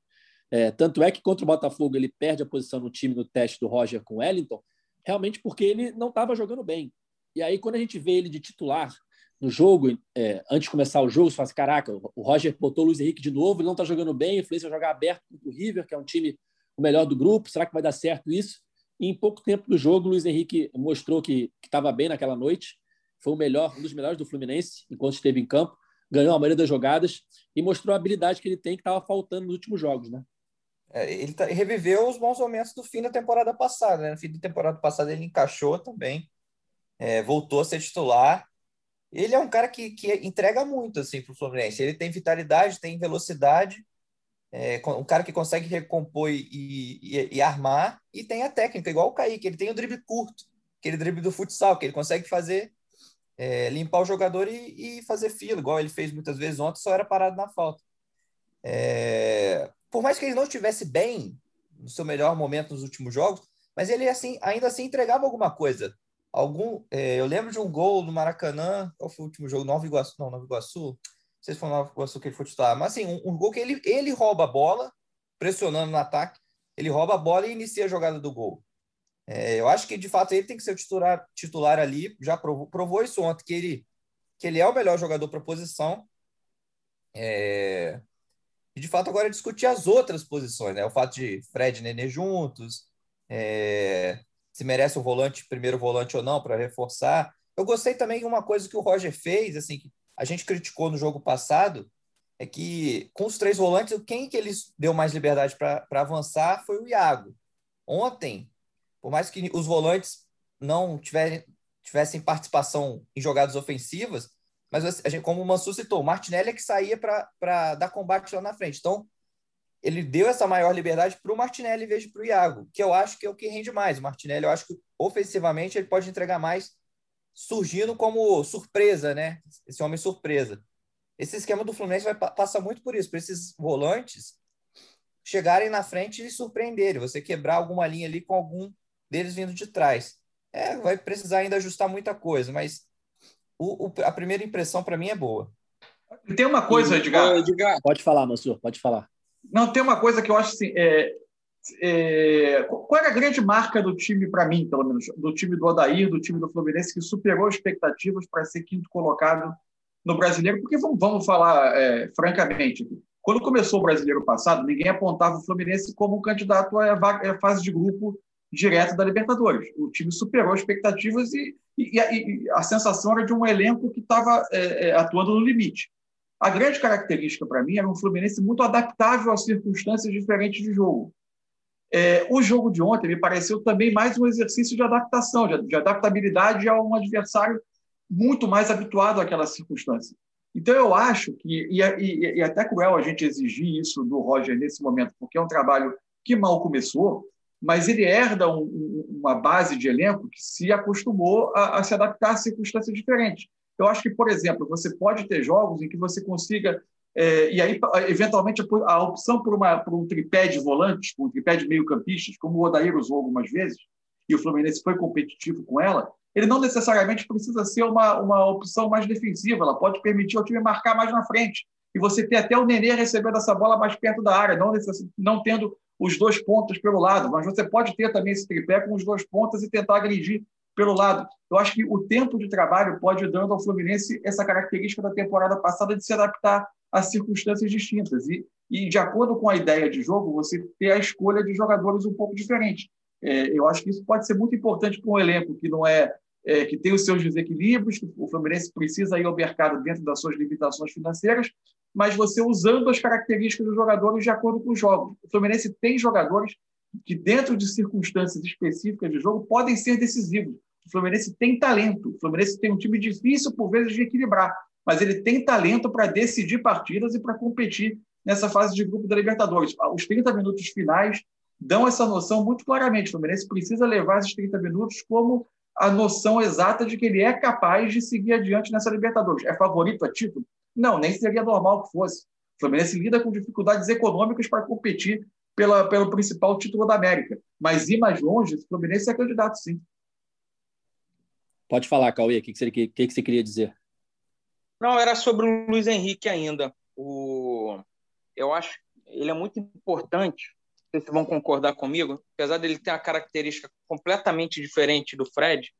É, tanto é que contra o Botafogo ele perde a posição no time no teste do Roger com o Wellington, realmente porque ele não estava jogando bem. E aí, quando a gente vê ele de titular no jogo, é, antes de começar o jogo, você fala assim, caraca, o Roger botou o Luiz Henrique de novo, ele não está jogando bem, o Fluminense vai jogar aberto contra o River, que é um time o melhor do grupo, será que vai dar certo isso? E em pouco tempo do jogo, o Luiz Henrique mostrou que estava bem naquela noite. Foi o melhor, um dos melhores do Fluminense enquanto esteve em campo. Ganhou a maioria das jogadas e mostrou a habilidade que ele tem que estava faltando nos últimos jogos, né? É, ele tá, reviveu os bons momentos do fim da temporada passada. Né? No fim da temporada passada ele encaixou também, é, voltou a ser titular. Ele é um cara que, que entrega muito assim, para o Fluminense. Ele tem vitalidade, tem velocidade é, um cara que consegue recompor e, e, e, armar, e tem a técnica, igual o Kaique, ele tem o drible curto, aquele drible do futsal, que ele consegue fazer, é, limpar o jogador e, e, fazer fila, igual ele fez muitas vezes ontem, só era parado na falta. É, por mais que ele não estivesse bem no seu melhor momento nos últimos jogos, mas ele assim ainda assim entregava alguma coisa. Algum, é, eu lembro de um gol no Maracanã, qual foi o último jogo? Nova Iguaçu, não, Nova Iguaçu, sei se foi Nova Iguaçu que ele foi titular, mas assim, um, um, gol que ele, ele rouba a bola, pressionando no ataque, ele rouba a bola e inicia a jogada do gol. É, eu acho que, de fato, ele tem que ser o titular, titular ali, já provou, provou isso ontem, que ele, que ele é o melhor jogador para a posição. É, e, de fato, agora é discutir as outras posições, né? O fato de Fred e Nenê juntos, é, se merece o volante, primeiro volante ou não, para reforçar. Eu gostei também de uma coisa que o Roger fez, assim, que a gente criticou no jogo passado, é que com os três volantes, quem que eles deu mais liberdade para avançar foi o Iago. Ontem, por mais que os volantes não tiverem, tivessem participação em jogadas ofensivas, mas gente, como o Mansu citou, o Martinelli é que saía para dar combate lá na frente. Então, ele deu essa maior liberdade para o Martinelli em vez de para o Iago, que eu acho que é o que rende mais. O Martinelli, eu acho que ofensivamente ele pode entregar mais, surgindo como surpresa, né? Esse homem surpresa. Esse esquema do Fluminense vai passar muito por isso, para esses volantes chegarem na frente e surpreenderem, você quebrar alguma linha ali com algum deles vindo de trás. É, vai precisar ainda ajustar muita coisa, mas o, o, a primeira impressão para mim é boa. Tem uma coisa, Edgar. Edgar. Pode falar, Mansur, pode falar. Não, tem uma coisa que eu acho assim. É, é, qual era a grande marca do time, para mim, pelo menos, do time do Odair, do time do Fluminense, que superou expectativas para ser quinto colocado no brasileiro? Porque vamos, vamos falar é, francamente Quando começou o brasileiro passado, ninguém apontava o Fluminense como um candidato à fase de grupo direto da Libertadores. O time superou expectativas e, e, e a sensação era de um elenco que estava é, é, atuando no limite. A grande característica para mim era um Fluminense muito adaptável a circunstâncias diferentes de jogo. É, o jogo de ontem me pareceu também mais um exercício de adaptação, de, de adaptabilidade a um adversário muito mais habituado àquela circunstância. Então, eu acho que, e, e, e até cruel a gente exigir isso do Roger nesse momento, porque é um trabalho que mal começou, mas ele herda um, uma base de elenco que se acostumou a, a, se adaptar a circunstâncias diferentes. Eu acho que, por exemplo, você pode ter jogos em que você consiga, é, e aí, eventualmente, a, opção por, uma, por um tripé de volantes, um tripé de meio-campistas, como o Odair usou algumas vezes, e o Fluminense foi competitivo com ela, ele não necessariamente precisa ser uma, uma opção mais defensiva, ela pode permitir ao time marcar mais na frente. E você ter até o Nenê recebendo essa bola mais perto da área, não, não tendo os dois pontos pelo lado, mas você pode ter também esse tripé com os dois pontas e tentar agredir pelo lado. Eu acho que o tempo de trabalho pode dando ao Fluminense essa característica da temporada passada de se adaptar a circunstâncias distintas. E, e de acordo com a ideia de jogo, você ter a escolha de jogadores um pouco diferente. É, eu acho que isso pode ser muito importante para um elenco que não é, é, que tem os seus desequilíbrios, que o Fluminense precisa ir ao mercado dentro das suas limitações financeiras, mas você usando as características dos jogadores de acordo com os jogos. O Fluminense tem jogadores que, dentro de circunstâncias específicas de jogo, podem ser decisivos. O Fluminense tem talento. O Fluminense tem um time difícil, por vezes, de equilibrar, mas ele tem talento para decidir partidas e para competir nessa fase de grupo da Libertadores. Os 30 minutos finais dão essa noção muito claramente. O Fluminense precisa levar esses 30 minutos como a noção exata de que ele é capaz de seguir adiante nessa Libertadores. É favorito a título? Não, nem seria normal que fosse. O Fluminense lida com dificuldades econômicas para competir pela, pelo principal título da América. Mas ir mais longe, o Fluminense é candidato, sim. Pode falar, Cauê, o que, que, que, que você queria dizer? Não, era sobre o Luiz Henrique ainda. O... Eu acho ele é muito importante, vocês vão concordar comigo, apesar dele ter uma característica completamente diferente do Fred,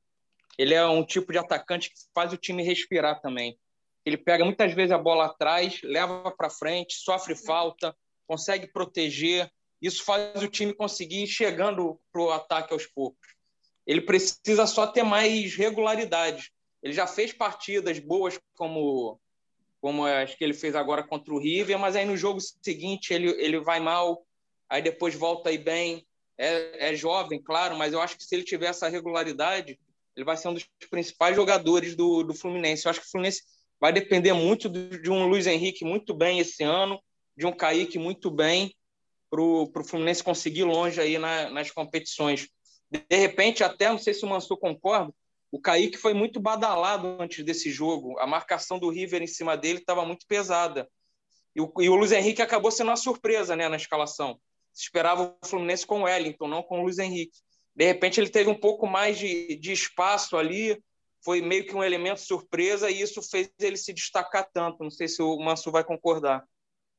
ele é um tipo de atacante que faz o time respirar também. Ele pega muitas vezes a bola atrás, leva para frente, sofre falta, consegue proteger. Isso faz o time conseguir ir chegando para o ataque aos poucos. Ele precisa só ter mais regularidade. Ele já fez partidas boas como como acho que ele fez agora contra o River, mas aí no jogo seguinte ele, ele vai mal, aí depois volta aí bem. É, é jovem, claro, mas eu acho que se ele tiver essa regularidade, ele vai ser um dos principais jogadores do, do Fluminense. Eu acho que o Fluminense vai depender muito de um Luiz Henrique muito bem esse ano, de um Kaique muito bem, para o Fluminense conseguir longe aí na, nas competições. De repente, até não sei se o Mansur concorda, o Kaique foi muito badalado antes desse jogo. A marcação do River em cima dele estava muito pesada. E o, e o Luiz Henrique acabou sendo uma surpresa né, na escalação. Se esperava o Fluminense com o Wellington, não com o Luiz Henrique. De repente, ele teve um pouco mais de, de espaço ali, foi meio que um elemento surpresa e isso fez ele se destacar tanto. Não sei se o Manso vai concordar.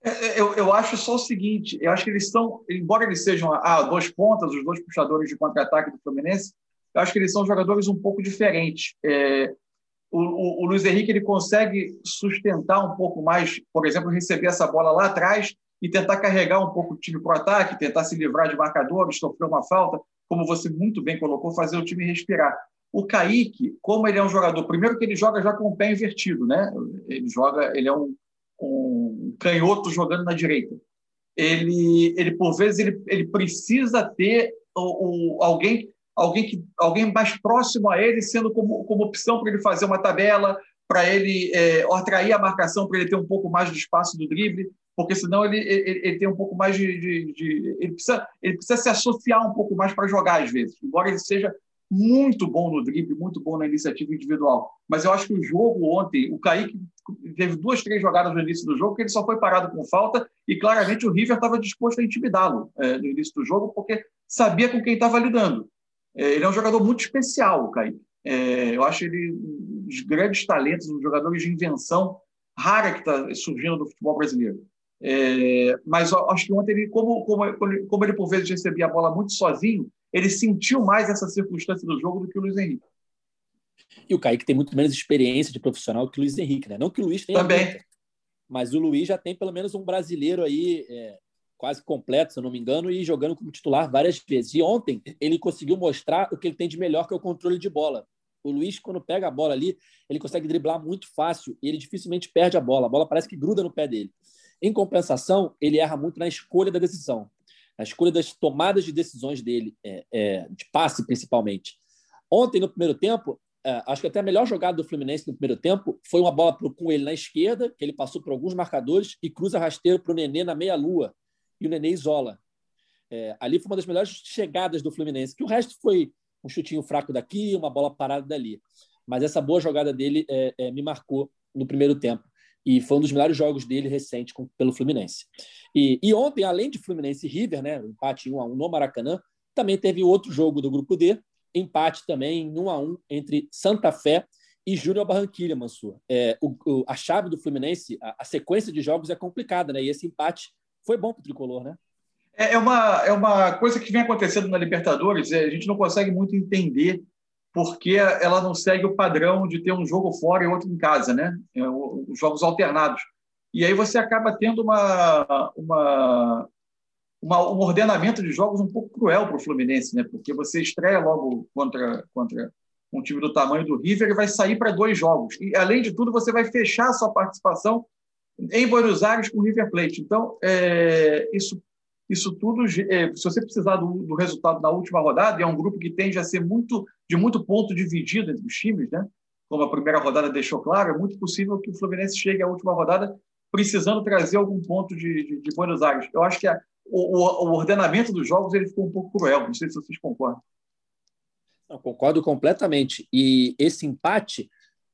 É, é, eu, eu acho só o seguinte: eu acho que eles são, embora eles sejam ah, dois pontas, os dois puxadores de contra-ataque do Fluminense, eu acho que eles são jogadores um pouco diferentes. É, o, o, o, Luiz Henrique ele consegue sustentar um pouco mais, por exemplo, receber essa bola lá atrás e tentar carregar um pouco o time para o ataque, tentar se livrar de marcadores, sofrer uma falta, como você muito bem colocou, fazer o time respirar. O Kaique, como ele é um jogador, primeiro que ele joga já com o pé invertido, né? Ele joga, ele é um, um canhoto jogando na direita. Ele, ele por vezes, ele, ele precisa ter o, o, alguém alguém que alguém mais próximo a ele sendo como, como opção para ele fazer uma tabela para ele é, atrair a marcação para ele ter um pouco mais de espaço do drible porque senão ele, ele, ele tem um pouco mais de, de, de, ele precisa ele precisa se associar um pouco mais para jogar às vezes embora ele seja muito bom no drible, muito bom na iniciativa individual. Mas eu acho que o jogo ontem, o Kaique teve duas, três jogadas no início do jogo que ele só foi parado com falta e claramente o River estava disposto a intimidá-lo é, no início do jogo porque sabia com quem estava lidando. É, ele é um jogador muito especial, o Kaique. É, eu acho ele um dos grandes talentos, um jogador de invenção rara que está surgindo do futebol brasileiro. É, mas acho que ontem, ele, como, como, como ele por vezes recebia a bola muito sozinho, ele sentiu mais essa circunstância do jogo do que o Luiz Henrique. E o Kaique tem muito menos experiência de profissional que o Luiz Henrique, né? Não que o Luiz tenha. Também. Muita, mas o Luiz já tem pelo menos um brasileiro aí é, quase completo, se eu não me engano, e jogando como titular várias vezes. E ontem ele conseguiu mostrar o que ele tem de melhor, que é o controle de bola. O Luiz, quando pega a bola ali, ele consegue driblar muito fácil e ele dificilmente perde a bola. A bola parece que gruda no pé dele. Em compensação, ele erra muito na escolha da decisão a escolha das tomadas de decisões dele, é, é, de passe principalmente. Ontem, no primeiro tempo, é, acho que até a melhor jogada do Fluminense no primeiro tempo foi uma bola com ele na esquerda, que ele passou por alguns marcadores e cruza rasteiro para o Nenê na meia-lua. E o Nenê isola. É, ali foi uma das melhores chegadas do Fluminense, que o resto foi um chutinho fraco daqui, uma bola parada dali. Mas essa boa jogada dele é, é, me marcou no primeiro tempo e foi um dos melhores jogos dele recente com, pelo Fluminense. E, e, ontem, além de Fluminense e River, né, empate 1 a 1 no Maracanã, também teve outro jogo do grupo D, empate também 1 a 1 entre Santa Fé e Júnior Barranquilha, Mansur. É, o, o, a chave do Fluminense, a, a, sequência de jogos é complicada, né? E esse empate foi bom para o tricolor, né? É, é uma, é uma coisa que vem acontecendo na Libertadores, é, a gente não consegue muito entender porque ela não segue o padrão de ter um jogo fora e outro em casa, né? É, os jogos alternados. E aí você acaba tendo uma, uma, uma, um ordenamento de jogos um pouco cruel para o Fluminense, né? Porque você estreia logo contra, contra um time do tamanho do River e vai sair para dois jogos. E, além de tudo, você vai fechar a sua participação em Buenos Aires com o River Plate. Então, é, isso isso tudo, é, se você precisar do, do, resultado na última rodada, e é um grupo que tende a ser muito de muito ponto dividido entre os times, né? como a primeira rodada deixou claro, é muito possível que o Fluminense chegue à última rodada precisando trazer algum ponto de, de, de Buenos Aires. Eu acho que a, o, o, ordenamento dos jogos ele ficou um pouco cruel, não sei se vocês concordam. Eu concordo completamente. E esse empate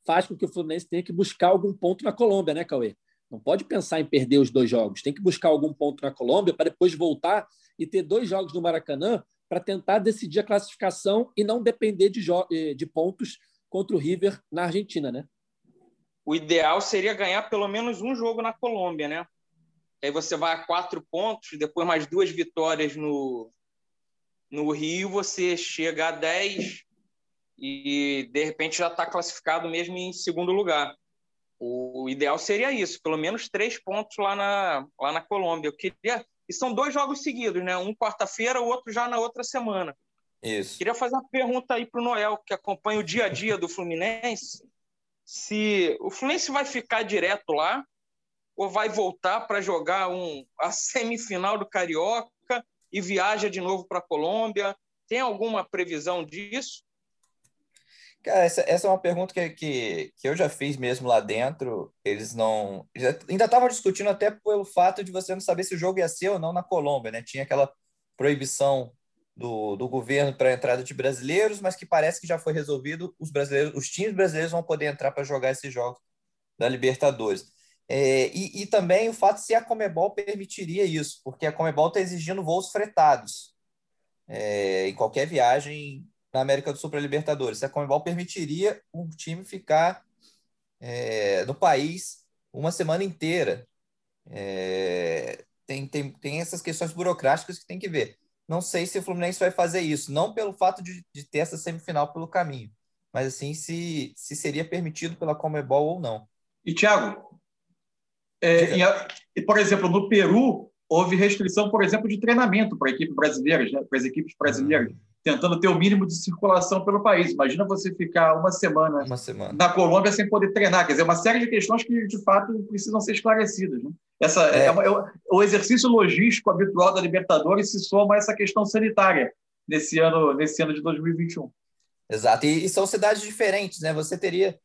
faz com que o Fluminense tenha que buscar algum ponto na Colômbia, né, Cauê? Não pode pensar em perder os dois jogos. Tem que buscar algum ponto na Colômbia para depois voltar e ter dois jogos no Maracanã para tentar decidir a classificação e não depender de, eh, de pontos contra o River na Argentina, né? O ideal seria ganhar pelo menos um jogo na Colômbia, né? Aí você vai a quatro pontos, depois mais duas vitórias no, no Rio, você chega a dez e de repente já está classificado mesmo em segundo lugar. O ideal seria isso, pelo menos três pontos lá na, lá na Colômbia. Eu queria. E são dois jogos seguidos, né? Um quarta-feira, o outro já na outra semana. Isso. Queria fazer uma pergunta aí para o Noel, que acompanha o dia a dia do Fluminense. Se o Fluminense vai ficar direto lá ou vai voltar para jogar um, a semifinal do Carioca e viaja de novo para a Colômbia? Tem alguma previsão disso? Cara, essa, essa é uma pergunta que, que, que eu já fiz mesmo lá dentro. Eles não. Já, ainda estavam discutindo até pelo fato de você não saber se o jogo ia ser ou não na Colômbia, né? Tinha aquela proibição do, do governo para a entrada de brasileiros, mas que parece que já foi resolvido. Os brasileiros, os times brasileiros vão poder entrar para jogar esses jogos da Libertadores. É, e, e também o fato se a Comebol permitiria isso, porque a Comebol está exigindo voos fretados é, em qualquer viagem na América do Sul para Libertadores. Se a Comebol permitiria um time ficar é, no país uma semana inteira. É, tem, tem, tem essas questões burocráticas que tem que ver. Não sei se o Fluminense vai fazer isso, não pelo fato de, de ter essa semifinal pelo caminho, mas assim se, se seria permitido pela Comebol ou não. E, Thiago, é, e, por exemplo, no Peru, houve restrição, por exemplo, de treinamento para equipe brasileiras, né, para as equipes brasileiras, tentando ter o mínimo de circulação pelo país. Imagina você ficar uma semana, uma semana. na Colômbia sem poder treinar. Quer dizer, uma série de questões que, de fato, precisam ser esclarecidas. Né? Essa, é. É uma, é o exercício logístico habitual da Libertadores se soma a essa questão sanitária nesse ano, nesse ano de 2021. Exato. E, e são cidades diferentes, né? Você teria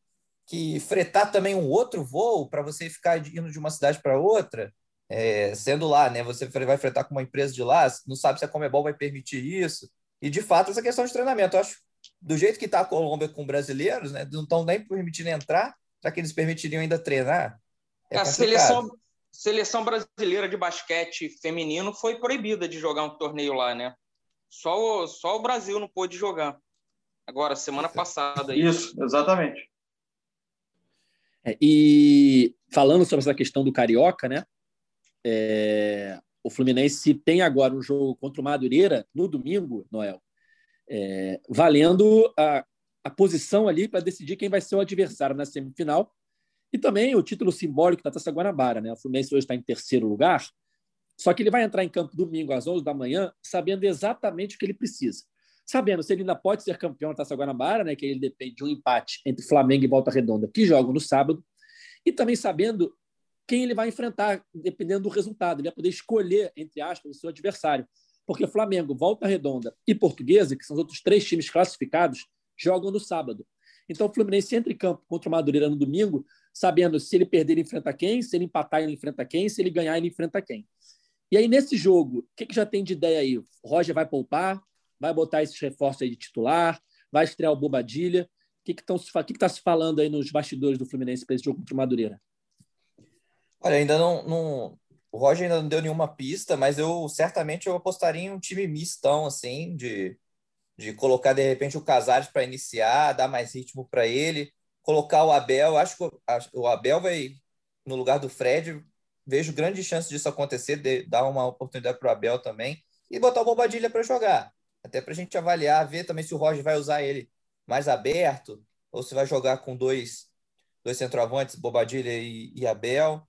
que fretar também um outro voo para você ficar indo de uma cidade para outra, é, sendo lá, né? Você vai fretar com uma empresa de lá, não sabe se a Comebol vai permitir isso. E de fato, essa questão de treinamento, eu acho, do jeito que está a Colômbia com brasileiros, né? Não estão nem permitindo entrar, já que eles permitiriam ainda treinar. É a seleção, seleção brasileira de basquete feminino foi proibida de jogar um torneio lá, né? Só o, só o Brasil não pôde jogar. Agora, semana passada. Isso, exatamente. É, e falando sobre essa questão do Carioca, né? É, o Fluminense tem agora um jogo contra o Madureira no domingo, Noel, é, valendo a, a posição ali para decidir quem vai ser o adversário na semifinal e também o título simbólico da Taça Guanabara. Né? O Fluminense hoje está em terceiro lugar, só que ele vai entrar em campo domingo às 11 da manhã sabendo exatamente o que ele precisa. Sabendo se ele ainda pode ser campeão da Taça Guanabara, né, que ele depende de um empate entre Flamengo e Volta Redonda, que jogam no sábado, e também sabendo quem ele vai enfrentar, dependendo do resultado. Ele vai poder escolher, entre aspas, o seu adversário. Porque Flamengo, Volta Redonda e Portuguesa, que são os outros três times classificados, jogam no sábado. Então o Fluminense entra em campo contra o Madureira no domingo, sabendo se ele perder, ele enfrenta quem, se ele empatar, ele enfrenta quem, se ele ganhar, ele enfrenta quem. E aí, nesse jogo, o que, que já tem de ideia aí? O Roger vai poupar, vai botar esses reforços aí de titular, vai estrear o Bobadilha. O que está que que, que tá se falando aí nos bastidores do Fluminense para esse jogo contra o Madureira? Olha, ainda não, não, O Roger ainda não deu nenhuma pista, mas eu certamente eu apostaria em um time mistão, assim, de, de colocar de repente o Casares para iniciar, dar mais ritmo para ele, colocar o Abel. Acho que o Abel vai, no lugar do Fred, vejo grande chance disso acontecer, de dar uma oportunidade para o Abel também, e botar o Bobadilha para jogar. Até para a gente avaliar, ver também se o Roger vai usar ele mais aberto, ou se vai jogar com dois, dois centroavantes, Bobadilha e, e Abel.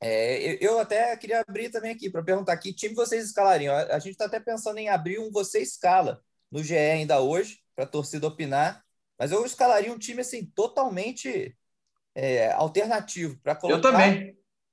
É, eu até queria abrir também aqui para perguntar que time vocês escalariam. A, gente está até pensando em abrir um você escala no GE ainda hoje para a torcida opinar, mas eu escalaria um time assim totalmente é, alternativo para colocar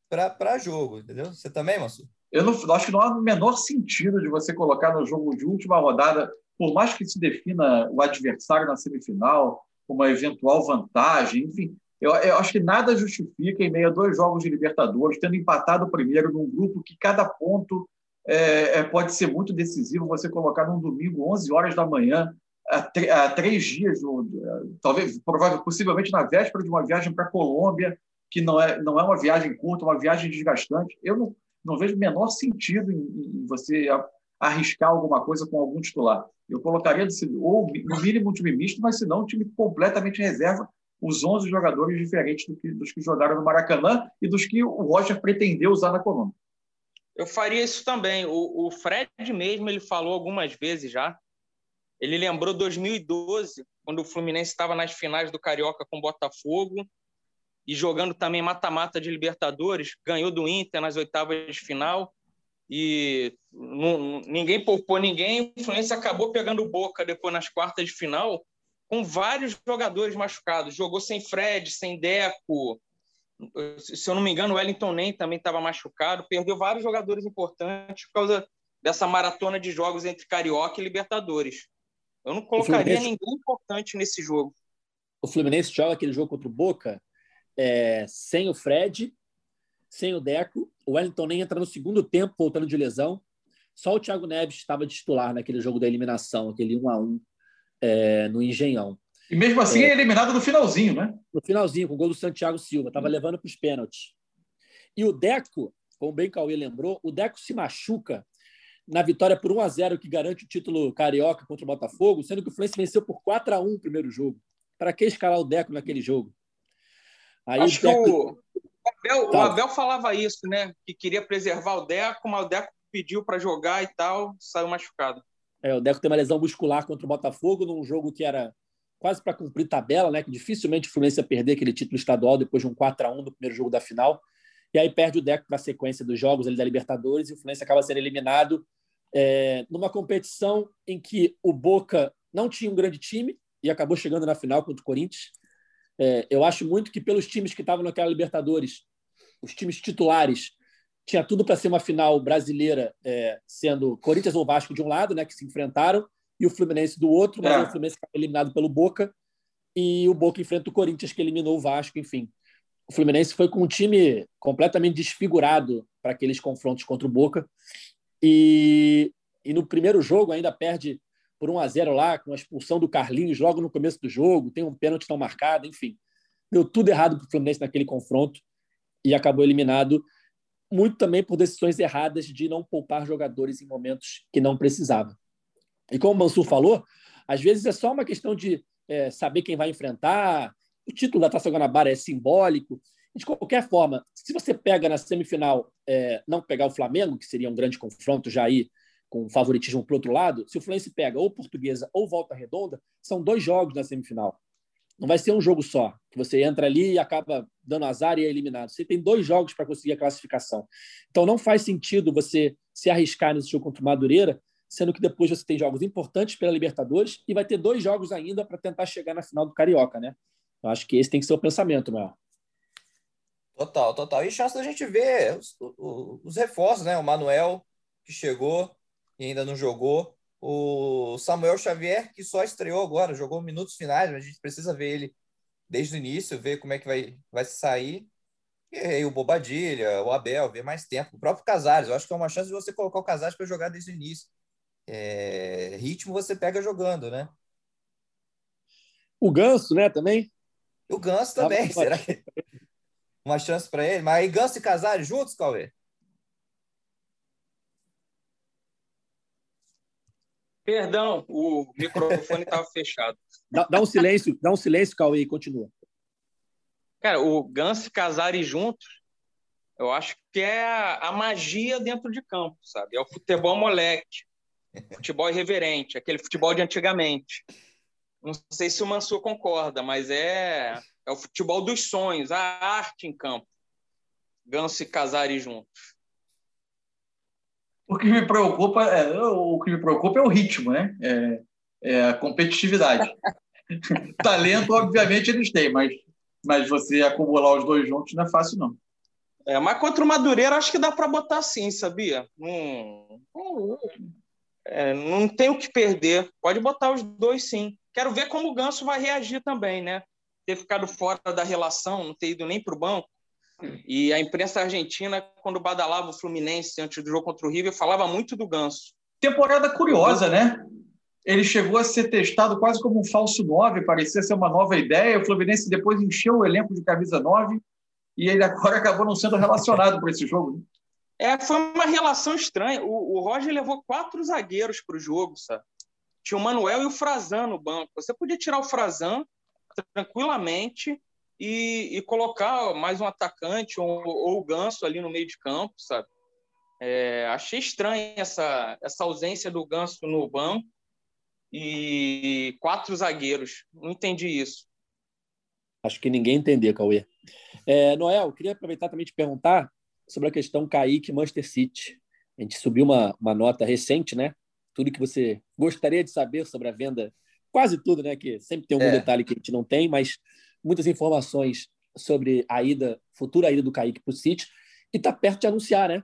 para jogo, entendeu? Você também, Massu? Eu não, acho que não há o menor sentido de você colocar no jogo de última rodada, por mais que se defina o adversário na semifinal, uma eventual vantagem, enfim, eu, eu, acho que nada justifica, em meio a dois jogos de Libertadores, tendo empatado o primeiro num grupo que cada ponto é, é, pode ser muito decisivo, você colocar num domingo, 11 horas da manhã, a três dias, talvez, provavelmente, possivelmente na véspera de uma viagem para a Colômbia, que não é, não é uma viagem curta, uma viagem desgastante. Eu não, não vejo o menor sentido em, em você arriscar alguma coisa com algum titular. Eu colocaria, ou no mínimo um time misto, mas se não, um time completamente reserva, os 11 jogadores diferentes do que, dos que jogaram no Maracanã e dos que o Roger pretendeu usar na Colômbia. Eu faria isso também. O, o Fred mesmo ele falou algumas vezes já. Ele lembrou 2012, quando o Fluminense estava nas finais do Carioca com o Botafogo e jogando também mata-mata de Libertadores, ganhou do Inter nas oitavas de final e não, ninguém poupou ninguém. O Fluminense acabou pegando Boca depois nas quartas de final com vários jogadores machucados. Jogou sem Fred, sem Deco. Se eu não me engano, o Wellington Nem também estava machucado. Perdeu vários jogadores importantes por causa dessa maratona de jogos entre Carioca e Libertadores. Eu não colocaria ninguém importante nesse jogo. O Fluminense joga aquele jogo contra o Boca é, sem o Fred, sem o Deco. O Wellington Nem entra no segundo tempo, voltando de lesão. Só o Thiago Neves estava de titular naquele jogo da eliminação, aquele 1 a 1 é, no Engenhão. E mesmo assim é, é, eliminado no finalzinho, né? No finalzinho, com o gol do Santiago Silva. Estava levando para os pênaltis. E o Deco, como bem Cauê lembrou, o Deco se machuca na vitória por 1 a 0 que garante o título carioca contra o Botafogo, sendo que o Fluminense venceu por 4 a 1 o primeiro jogo. Para que escalar o Deco naquele jogo? Aí Acho o Deco... que o, Abel, o Abel falava isso, né? Que queria preservar o Deco, mas o Deco pediu para jogar e tal, saiu machucado. É, o Deco tem uma lesão muscular contra o Botafogo num jogo que era quase para cumprir tabela, né? Que dificilmente o Fluminense ia perder aquele título estadual depois de um 4 a 1 no primeiro jogo da final. E aí perde o Deco para a sequência dos jogos ali da Libertadores e o Fluminense acaba sendo eliminado é, numa competição em que o Boca não tinha um grande time e acabou chegando na final contra o Corinthians. É, eu acho muito que pelos times que estavam naquela Libertadores, os times titulares, tinha tudo para ser uma final brasileira, é, sendo Corinthians ou Vasco de um lado, né, que se enfrentaram, e o Fluminense do outro, mas é. o Fluminense foi eliminado pelo Boca e o Boca enfrenta o Corinthians, que eliminou o Vasco, enfim. O Fluminense foi com um time completamente desfigurado para aqueles confrontos contra o Boca. E, e no primeiro jogo ainda perde por 1 a 0 lá, com a expulsão do Carlinhos logo no começo do jogo, tem um pênalti não marcado, enfim. Deu tudo errado para o Fluminense naquele confronto e acabou eliminado muito também por decisões erradas de não poupar jogadores em momentos que não precisava. E como o Mansur falou, às vezes é só uma questão de é, saber quem vai enfrentar, o título da Taça Guanabara é simbólico. De qualquer forma, se você pega na semifinal, é, não pegar o Flamengo, que seria um grande confronto já aí, com favoritismo para outro lado, se o Fluminense pega ou Portuguesa ou Volta Redonda, são dois jogos na semifinal. Não vai ser um jogo só, que você entra ali e acaba dando azar e é eliminado. Você tem dois jogos para conseguir a classificação. Então não faz sentido você se arriscar nesse jogo contra o Madureira, sendo que depois você tem jogos importantes pela Libertadores e vai ter dois jogos ainda para tentar chegar na final do Carioca, né? Eu acho que esse tem que ser o pensamento, Noel. Total, total. E chance da gente ver os, os, os reforços, né? O Manuel, que chegou e ainda não jogou. O Samuel Xavier, que só estreou agora, jogou minutos finais, mas a gente precisa ver ele desde o início, ver como é que vai, vai sair. E aí o Bobadilha, o Abel, ver mais tempo. O próprio Casares, eu acho que é uma chance de você colocar o Casares para jogar desde o início. É, ritmo você pega jogando, né? O Ganso, né, também? O Ganso também, será que uma chance para ele? Mas aí Ganso e Casares juntos, Cauê? Perdão, o microfone estava fechado. Dá, dá, um silêncio, dá um silêncio, Cauê, e continua. Cara, o Ganso e Casares juntos, eu acho que é a, a magia dentro de campo, sabe? É o futebol moleque, futebol irreverente, aquele futebol de antigamente. Não sei se o Mansur concorda, mas é, é o futebol dos sonhos, a arte em campo. Ganso e Casares juntos. O que me preocupa é, o que me preocupa é o ritmo, né? É, é a competitividade. Talento, obviamente, eles têm, mas, mas você acumular os dois juntos não é fácil, não. É, mas contra o Madureira acho que dá para botar sim, sabia? Hum, é, não tem o que perder. Pode botar os dois sim. Quero ver como o Ganso vai reagir também, né? Ter ficado fora da relação, não ter ido nem para o banco. E a imprensa argentina, quando badalava o Fluminense antes do jogo contra o River, falava muito do Ganso. Temporada curiosa, né? Ele chegou a ser testado quase como um falso 9, parecia ser uma nova ideia. O Fluminense depois encheu o elenco de camisa 9 e ele agora acabou não sendo relacionado para esse jogo. É, foi uma relação estranha. O, o Roger levou quatro zagueiros para o jogo, sabe? Tinha o Manuel e o Frazan no banco. Você podia tirar o Frazan tranquilamente e, e colocar mais um atacante ou, ou, o Ganso ali no meio de campo, sabe? É, achei estranha essa, essa ausência do Ganso no banco e quatro zagueiros. Não entendi isso. Acho que ninguém entendeu, Cauê. É, Noel, queria aproveitar também te perguntar sobre a questão Kaique Manchester City. A gente subiu uma, uma nota recente, né? tudo que você gostaria de saber sobre a venda, quase tudo, né? Que sempre tem algum é. detalhe que a gente não tem, mas muitas informações sobre a ida, futura ida do Kaique para o City, e está perto de anunciar, né?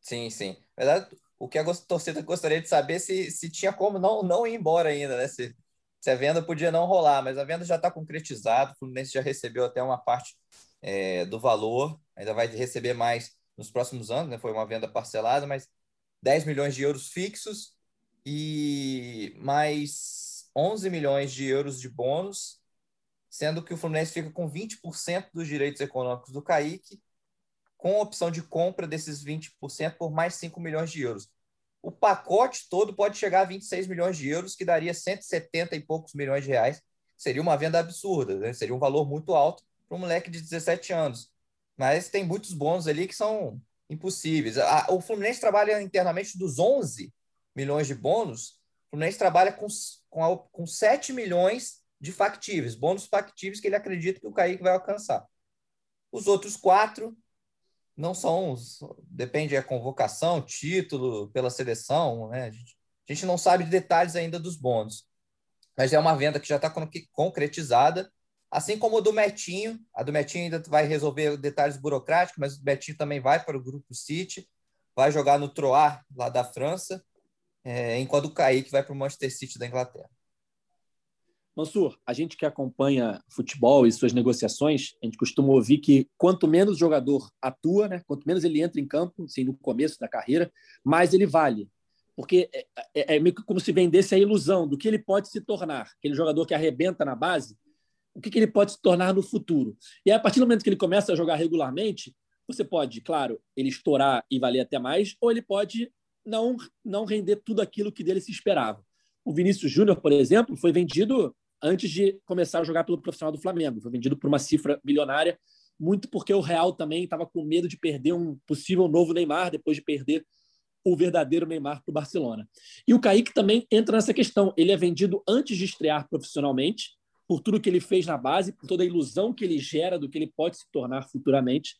Sim, sim. Na verdade, o que a torcida gostaria de saber se, se tinha como não, não ir embora ainda, né? Se, se a venda podia não rolar, mas a venda já está concretizada, o Fluminense já recebeu até uma parte é, do valor, ainda vai receber mais nos próximos anos, né? Foi uma venda parcelada, mas 10 milhões de euros fixos e mais 11 milhões de euros de bônus, sendo que o Fluminense fica com 20% dos direitos econômicos do Kaique, com opção de compra desses 20% por mais 5 milhões de euros. o pacote todo pode chegar a 26 milhões de euros, que daria 170 e poucos milhões de reais. Seria uma venda absurda, né? seria um valor muito alto para um moleque de 17 anos. Mas tem muitos bônus ali que são impossíveis. O Fluminense trabalha internamente dos 11 milhões de bônus, o Fluminense trabalha com, com, com 7 milhões de factíveis, bônus factíveis que ele acredita que o Kaique vai alcançar. Os outros quatro não são, depende da convocação, título pela seleção, né? A gente, a gente não sabe detalhes ainda dos bônus, mas é uma venda que já está concretizada, assim como a do Metinho. A do Metinho ainda vai resolver detalhes burocráticos, mas o Metinho também vai para o Grupo City, vai jogar no Troyes, lá da França, é, enquanto o Kaique vai para o Manchester City da Inglaterra. Mansur, a gente que acompanha futebol e suas negociações, a gente costuma ouvir que quanto menos o jogador atua, né, quanto menos ele entra em campo, assim, no começo da carreira, mais ele vale. Porque é, é, é meio que como se vendesse a ilusão do que ele pode se tornar. Aquele jogador que arrebenta na base, o que, que ele pode se tornar no futuro. E aí, a partir do momento que ele começa a jogar regularmente, você pode, claro, ele estourar e valer até mais, ou ele pode não, não render tudo aquilo que dele se esperava. O Vinícius Júnior, por exemplo, foi vendido antes de começar a jogar pelo profissional do Flamengo. Foi vendido por uma cifra milionária, muito porque o Real também estava com medo de perder um possível novo Neymar depois de perder o verdadeiro Neymar para o Barcelona. E o Kaique também entra nessa questão. Ele é vendido antes de estrear profissionalmente, por tudo que ele fez na base, por toda a ilusão que ele gera do que ele pode se tornar futuramente.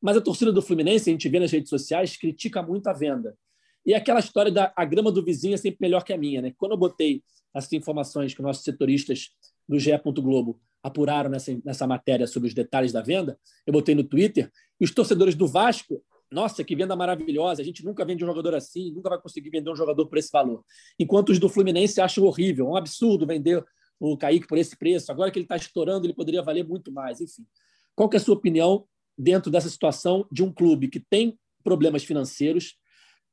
Mas a torcida do Fluminense, a gente vê nas redes sociais, critica muito a venda. E aquela história da a grama do vizinho é sempre melhor que a minha. Né? Quando eu botei essas informações que nossos setoristas do GE. Globo apuraram nessa, nessa matéria sobre os detalhes da venda, eu botei no Twitter, e os torcedores do Vasco, nossa, que venda maravilhosa, a gente nunca vende um jogador assim, nunca vai conseguir vender um jogador por esse valor. Enquanto os do Fluminense acham horrível, um absurdo vender o Kaique por esse preço, agora que ele está estourando, ele poderia valer muito mais, enfim. Qual é a sua opinião dentro dessa situação de um clube que tem problemas financeiros,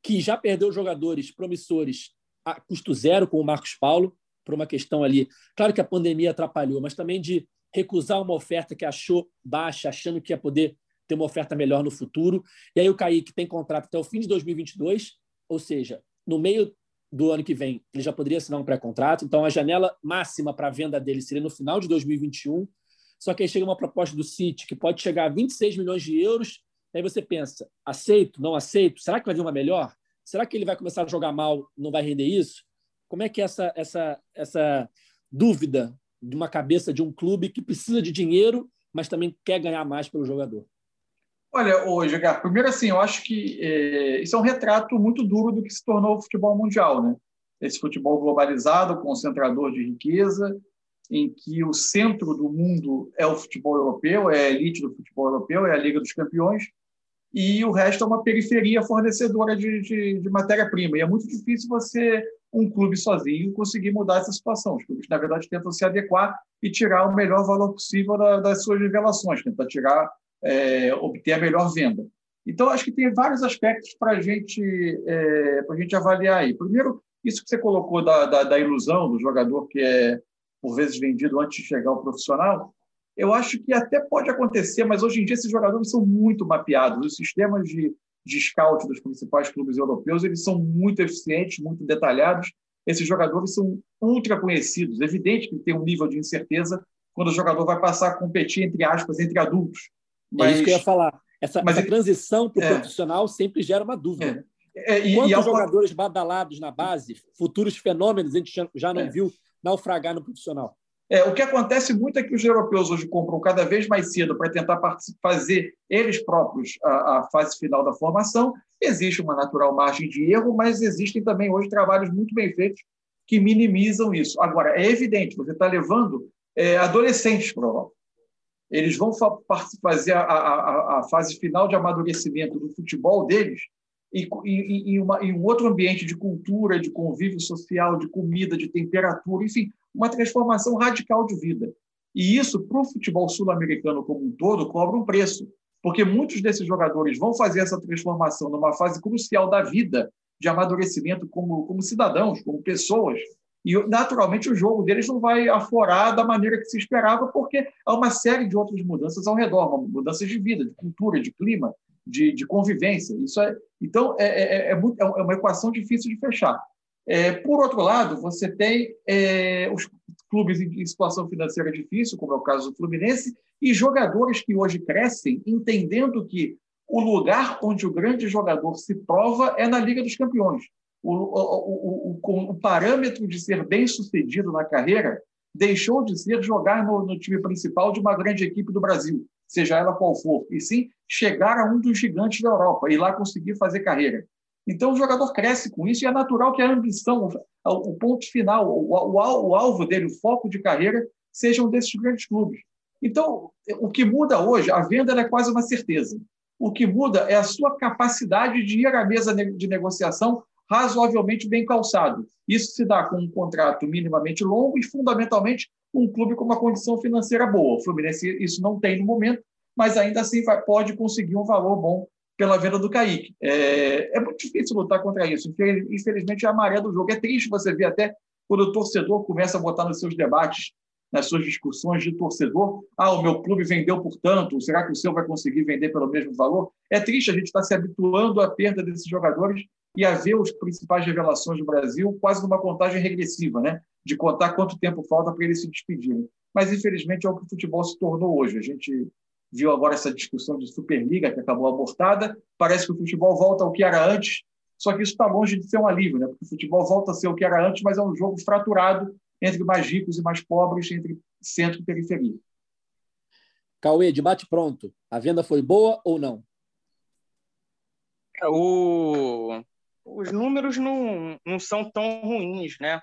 que já perdeu jogadores promissores a custo zero com o Marcos Paulo, por uma questão ali. Claro que a pandemia atrapalhou, mas também de recusar uma oferta que achou baixa, achando que ia poder ter uma oferta melhor no futuro. E aí o Kaique tem contrato até o fim de 2022, ou seja, no meio do ano que vem ele já poderia assinar um pré-contrato. Então a janela máxima para a venda dele seria no final de 2021. Só que aí chega uma proposta do City que pode chegar a 26 milhões de euros Aí você pensa, aceito, não aceito? Será que vai vir uma melhor? Será que ele vai começar a jogar mal, não vai render isso? Como é que é essa, essa, essa dúvida de uma cabeça de um clube que precisa de dinheiro, mas também quer ganhar mais pelo jogador? Olha, hoje, primeiro assim, eu acho que é, isso é um retrato muito duro do que se tornou o futebol mundial, né? Esse futebol globalizado, concentrador de riqueza, em que o centro do mundo é o futebol europeu, é a elite do futebol europeu, é a Liga dos Campeões, e o resto é uma periferia fornecedora de, de, de matéria-prima. E é muito difícil você, um clube sozinho, conseguir mudar essa situação. Os clubes, na verdade, tentam se adequar e tirar o melhor valor possível da, das suas revelações, tentar tirar, é, obter a melhor venda. Então, acho que tem vários aspectos para gente, é, a gente avaliar aí. Primeiro, isso que você colocou da, da, da ilusão do jogador que é, por vezes, vendido antes de chegar ao profissional, eu acho que até pode acontecer, mas hoje em dia esses jogadores são muito mapeados. Os sistemas de, de scout dos principais clubes europeus eles são muito eficientes, muito detalhados. Esses jogadores são ultra conhecidos. É evidente que tem um nível de incerteza quando o jogador vai passar a competir, entre aspas, entre adultos. Mas, é isso que eu ia falar. Essa, mas, essa transição para o é, profissional sempre gera uma dúvida. É, né? é, e, Quantos e jogadores badalados na base, futuros fenômenos, a gente já não é. viu naufragar no profissional? É, o que acontece muito é que os europeus hoje compram cada vez mais cedo para tentar fazer eles próprios a, a, fase final da formação. Existe uma natural margem de erro, mas existem também hoje trabalhos muito bem feitos que minimizam isso. Agora, é evidente, você está levando é, adolescentes para a Europa. Eles vão fa fazer a, a, a, fase final de amadurecimento do futebol deles e, e, uma, e um outro ambiente de cultura, de convívio social, de comida, de temperatura, enfim, uma transformação radical de vida. E isso, para o futebol sul-americano como um todo, cobra um preço, porque muitos desses jogadores vão fazer essa transformação numa fase crucial da vida, de amadurecimento como, como cidadãos, como pessoas. E, naturalmente, o jogo deles não vai aflorar da maneira que se esperava, porque há uma série de outras mudanças ao redor, mudanças de vida, de cultura, de clima. De, de convivência. Isso é, então, é, é, é, muito, é uma equação difícil de fechar. É, por outro lado, você tem é, os clubes em, situação financeira difícil, como é o caso do Fluminense, e jogadores que hoje crescem entendendo que o lugar onde o grande jogador se prova é na Liga dos Campeões. O, o, o, o parâmetro de ser bem sucedido na carreira deixou de ser jogar no, no, time principal de uma grande equipe do Brasil, seja ela qual for, e sim chegar a um dos gigantes da Europa e lá conseguir fazer carreira. Então o jogador cresce com isso e é natural que a ambição, o, ponto final, o, alvo dele, o foco de carreira, sejam desses grandes clubes. Então, o que muda hoje, a venda é quase uma certeza. O que muda é a sua capacidade de ir à mesa de negociação razoavelmente bem calçado. Isso se dá com um contrato minimamente longo e, fundamentalmente, um clube com uma condição financeira boa. O Fluminense isso não tem no momento, mas ainda assim vai, pode conseguir um valor bom pela venda do Kaique. É, é, muito difícil lutar contra isso. Infelizmente, é a maré do jogo. É triste você ver até quando o torcedor começa a botar nos seus debates, nas suas discussões de torcedor, ah, o meu clube vendeu por tanto, será que o seu vai conseguir vender pelo mesmo valor? É triste a gente estar tá se habituando à perda desses jogadores e a ver as principais revelações do Brasil quase numa contagem regressiva, né? de contar quanto tempo falta para eles se despedirem. Mas, infelizmente, é o que o futebol se tornou hoje. A gente viu agora essa discussão de Superliga, que acabou abortada. Parece que o futebol volta ao que era antes, só que isso está longe de ser um alívio, né? porque o futebol volta a ser o que era antes, mas é um jogo fraturado entre mais ricos e mais pobres, entre centro e periferia. Cauê, debate pronto. A venda foi boa ou não? É, o os números não, não são tão ruins, né?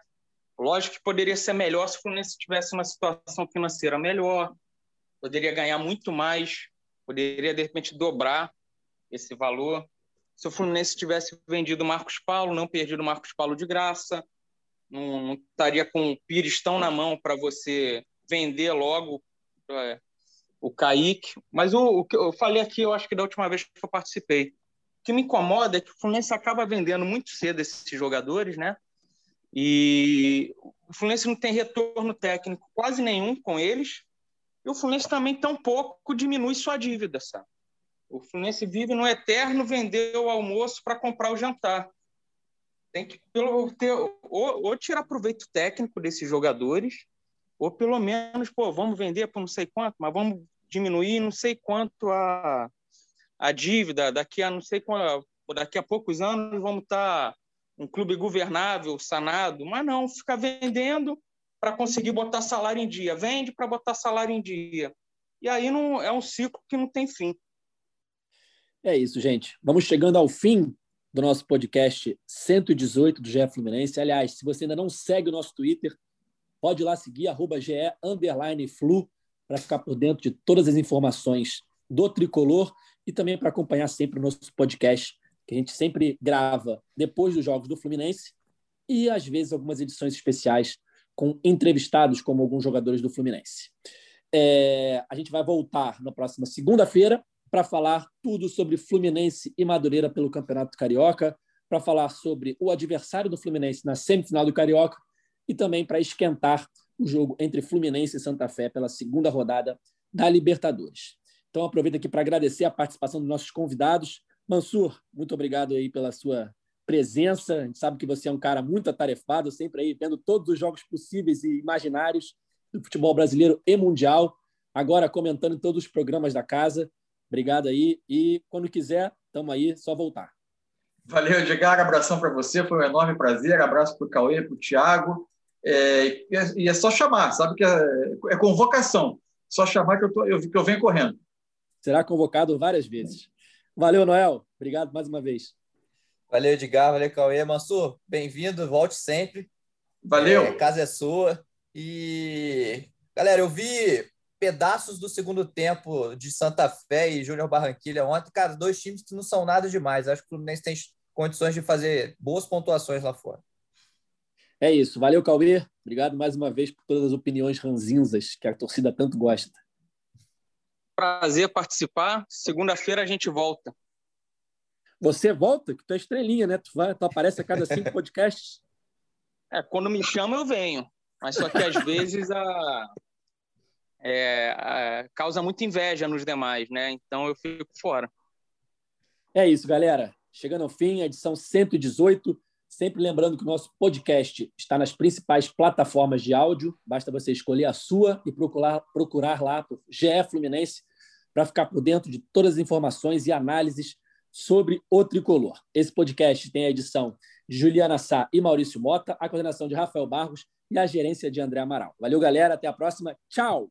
Lógico que poderia ser melhor se o Fluminense tivesse uma situação financeira melhor, poderia ganhar muito mais, poderia, de repente, dobrar esse valor. Se o Fluminense tivesse vendido o Marcos Paulo, não perdido o Marcos Paulo de graça, não, não estaria com o Pires tão na mão para você vender logo é, o Kaique. Mas o, o que eu falei aqui, eu acho que da última vez que eu participei, o que me incomoda é que o Fluminense acaba vendendo muito cedo esses jogadores, né? E o Fluminense não tem retorno técnico quase nenhum com eles. E o Fluminense também tão pouco diminui sua dívida, sabe? O Fluminense vive no eterno vender o almoço para comprar o jantar. Tem que pelo, ter, ou, ou tirar proveito técnico desses jogadores, ou pelo menos, pô, vamos vender por não sei quanto, mas vamos diminuir não sei quanto a, a dívida, daqui a não sei quando, daqui a poucos anos vamos estar um clube governável, sanado, mas não, fica vendendo para conseguir botar salário em dia, vende para botar salário em dia. E aí não é um ciclo que não tem fim. É isso, gente. Vamos chegando ao fim do nosso podcast 118 do GE Fluminense. Aliás, se você ainda não segue o nosso Twitter, pode ir lá seguir, arroba GE Flu, para ficar por dentro de todas as informações do Tricolor e também para acompanhar sempre o nosso podcast, que a gente sempre grava depois dos jogos do Fluminense e às vezes algumas edições especiais com entrevistados como alguns jogadores do Fluminense. É, a gente vai voltar na próxima segunda-feira para falar tudo sobre Fluminense e Madureira pelo Campeonato Carioca, para falar sobre o adversário do Fluminense na semifinal do Carioca e também para esquentar o jogo entre Fluminense e Santa Fé pela segunda rodada da Libertadores. Então, aproveito aqui para agradecer a participação dos nossos convidados. Mansur, muito obrigado aí pela sua presença. A gente sabe que você é um cara muito atarefado, sempre aí vendo todos os jogos possíveis e imaginários do futebol brasileiro e mundial. Agora comentando todos os programas da casa. Obrigado aí. E quando quiser, estamos aí, só voltar. Valeu, Edgar. Abração para você. Foi um enorme prazer. Abraço para o Cauê, para o Thiago. É, e é só chamar, sabe que é, é convocação. Só chamar que eu, tô, eu, que eu venho correndo será convocado várias vezes. Valeu, Noel. Obrigado mais uma vez. Valeu, Edgar. Valeu, Cauê. Mansur, bem-vindo. Volte sempre. Valeu. É, a casa é sua. E, galera, eu vi pedaços do segundo tempo de Santa Fé e Júnior Barranquilha ontem. Cara, dois times que não são nada demais. Acho que o Fluminense tem condições de fazer boas pontuações lá fora. É isso. Valeu, Cauê. Obrigado mais uma vez por todas as opiniões ranzinzas que a torcida tanto gosta prazer participar. Segunda-feira a gente volta. Você volta? Que tu é estrelinha, né? Tu, vai, tu aparece a cada cinco podcasts. É, quando me chama eu venho. Mas só que às vezes a, é, a, causa muita inveja nos demais, né? Então eu fico fora. É isso, galera. Chegando ao fim, edição 118. Sempre lembrando que o nosso podcast está nas principais plataformas de áudio. Basta você escolher a sua e procurar, procurar lá por GE Fluminense para ficar por dentro de todas as informações e análises sobre o tricolor. Esse podcast tem a edição de Juliana Sá e Maurício Mota, a coordenação de Rafael Barros e a gerência de André Amaral. Valeu, galera. Até a próxima. Tchau!